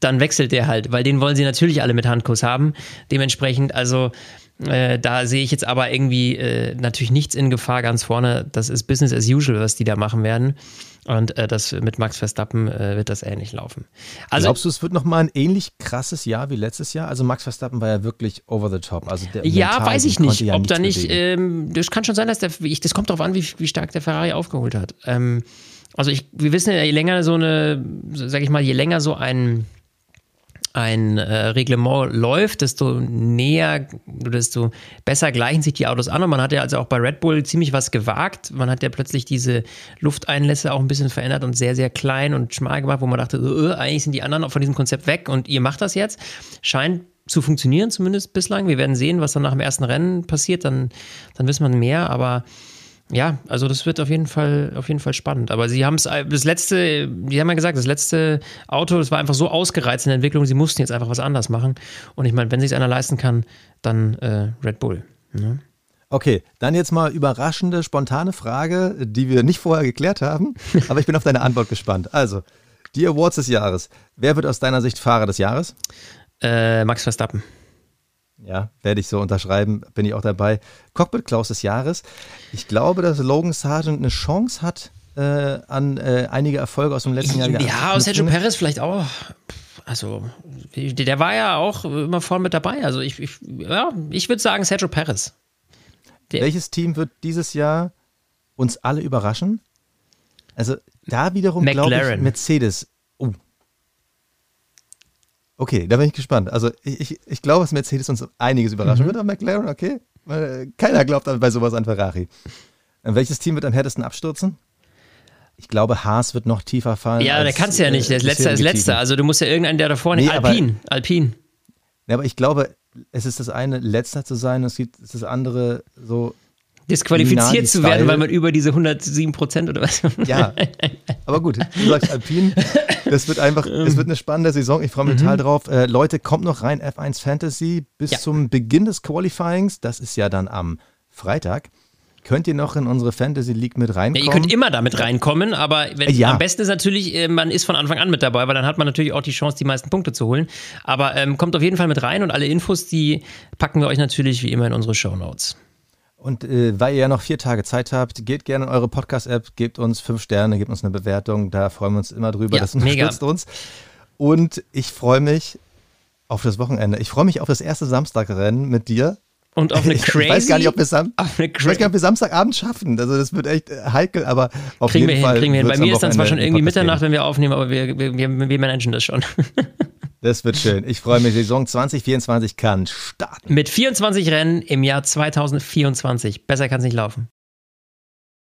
dann wechselt der halt, weil den wollen sie natürlich alle mit Handkuss haben. Dementsprechend, also äh, da sehe ich jetzt aber irgendwie äh, natürlich nichts in Gefahr ganz vorne. Das ist Business as usual, was die da machen werden. Und äh, das mit Max Verstappen äh, wird das ähnlich laufen. Also, Glaubst du, es wird nochmal ein ähnlich krasses Jahr wie letztes Jahr? Also Max Verstappen war ja wirklich over the top. Also der ja, weiß ich nicht, ja ob da nicht. Ähm, das kann schon sein, dass der. Das kommt darauf an, wie, wie stark der Ferrari aufgeholt hat. Ähm, also ich, wir wissen ja, je länger so eine, sag ich mal, je länger so ein ein äh, Reglement läuft, desto näher, desto besser gleichen sich die Autos an. Und man hat ja also auch bei Red Bull ziemlich was gewagt. Man hat ja plötzlich diese Lufteinlässe auch ein bisschen verändert und sehr, sehr klein und schmal gemacht, wo man dachte, äh, eigentlich sind die anderen auch von diesem Konzept weg und ihr macht das jetzt. Scheint zu funktionieren, zumindest bislang. Wir werden sehen, was dann nach dem ersten Rennen passiert, dann, dann wissen wir mehr, aber ja, also das wird auf jeden Fall, auf jeden Fall spannend. Aber sie haben es, das letzte, die haben ja gesagt, das letzte Auto, das war einfach so ausgereizt in der Entwicklung, sie mussten jetzt einfach was anders machen. Und ich meine, wenn sich einer leisten kann, dann äh, Red Bull. Ne? Okay, dann jetzt mal überraschende, spontane Frage, die wir nicht vorher geklärt haben, [laughs] aber ich bin auf deine Antwort gespannt. Also, die Awards des Jahres. Wer wird aus deiner Sicht Fahrer des Jahres? Äh, Max Verstappen. Ja, werde ich so unterschreiben, bin ich auch dabei. Cockpit Klaus des Jahres. Ich glaube, dass Logan Sargent eine Chance hat, äh, an äh, einige Erfolge aus dem letzten Jahr. Ja, aus Sergio Perez vielleicht auch. Also, der war ja auch immer vorne mit dabei. Also, ich, ich, ja, ich würde sagen Sergio Perez. Der Welches Team wird dieses Jahr uns alle überraschen? Also, da wiederum glaube ich Mercedes. Okay, da bin ich gespannt. Also ich, ich, ich glaube, dass Mercedes uns einiges überraschen mhm. wird, aber McLaren, okay. Keiner glaubt bei sowas an Ferrari. Äh, welches Team wird am härtesten abstürzen? Ich glaube, Haas wird noch tiefer fallen. Ja, der kannst du ja nicht. Der letzte ist letzter. Also du musst ja irgendeinen, der da vorne. Nee, Alpin. Aber, Alpin. Ja, aber ich glaube, es ist das eine, letzter zu sein, es ist das andere so disqualifiziert zu werden, weil man über diese 107 Prozent oder was. Ja, [laughs] aber gut, du sagst Alpine, das wird einfach, es wird eine spannende Saison, ich freue mich mhm. total drauf. Äh, Leute, kommt noch rein, F1 Fantasy bis ja. zum Beginn des Qualifyings, das ist ja dann am Freitag. Könnt ihr noch in unsere Fantasy League mit reinkommen? Ja, ihr könnt immer damit reinkommen, aber wenn, ja. am besten ist natürlich, äh, man ist von Anfang an mit dabei, weil dann hat man natürlich auch die Chance, die meisten Punkte zu holen. Aber ähm, kommt auf jeden Fall mit rein und alle Infos, die packen wir euch natürlich wie immer in unsere Show Notes. Und äh, weil ihr ja noch vier Tage Zeit habt, geht gerne in eure Podcast-App, gebt uns fünf Sterne, gebt uns eine Bewertung. Da freuen wir uns immer drüber. Ja, das [laughs] unterstützt mega. uns. Und ich freue mich auf das Wochenende. Ich freue mich auf das erste Samstagrennen mit dir. Und auf eine [laughs] crazy. Ich weiß gar nicht, ob wir, Sam ich nicht, Samstagabend schaffen. Also das wird echt äh, heikel, aber auf kriegen jeden wir Fall. Hin, kriegen wir hin. Bei mir ist dann zwar schon irgendwie Mitternacht, wenn wir aufnehmen, aber wir, wir, wir, wir managen das schon. [laughs] Das wird schön. Ich freue mich. Saison 2024 kann starten. Mit 24 Rennen im Jahr 2024. Besser kann es nicht laufen.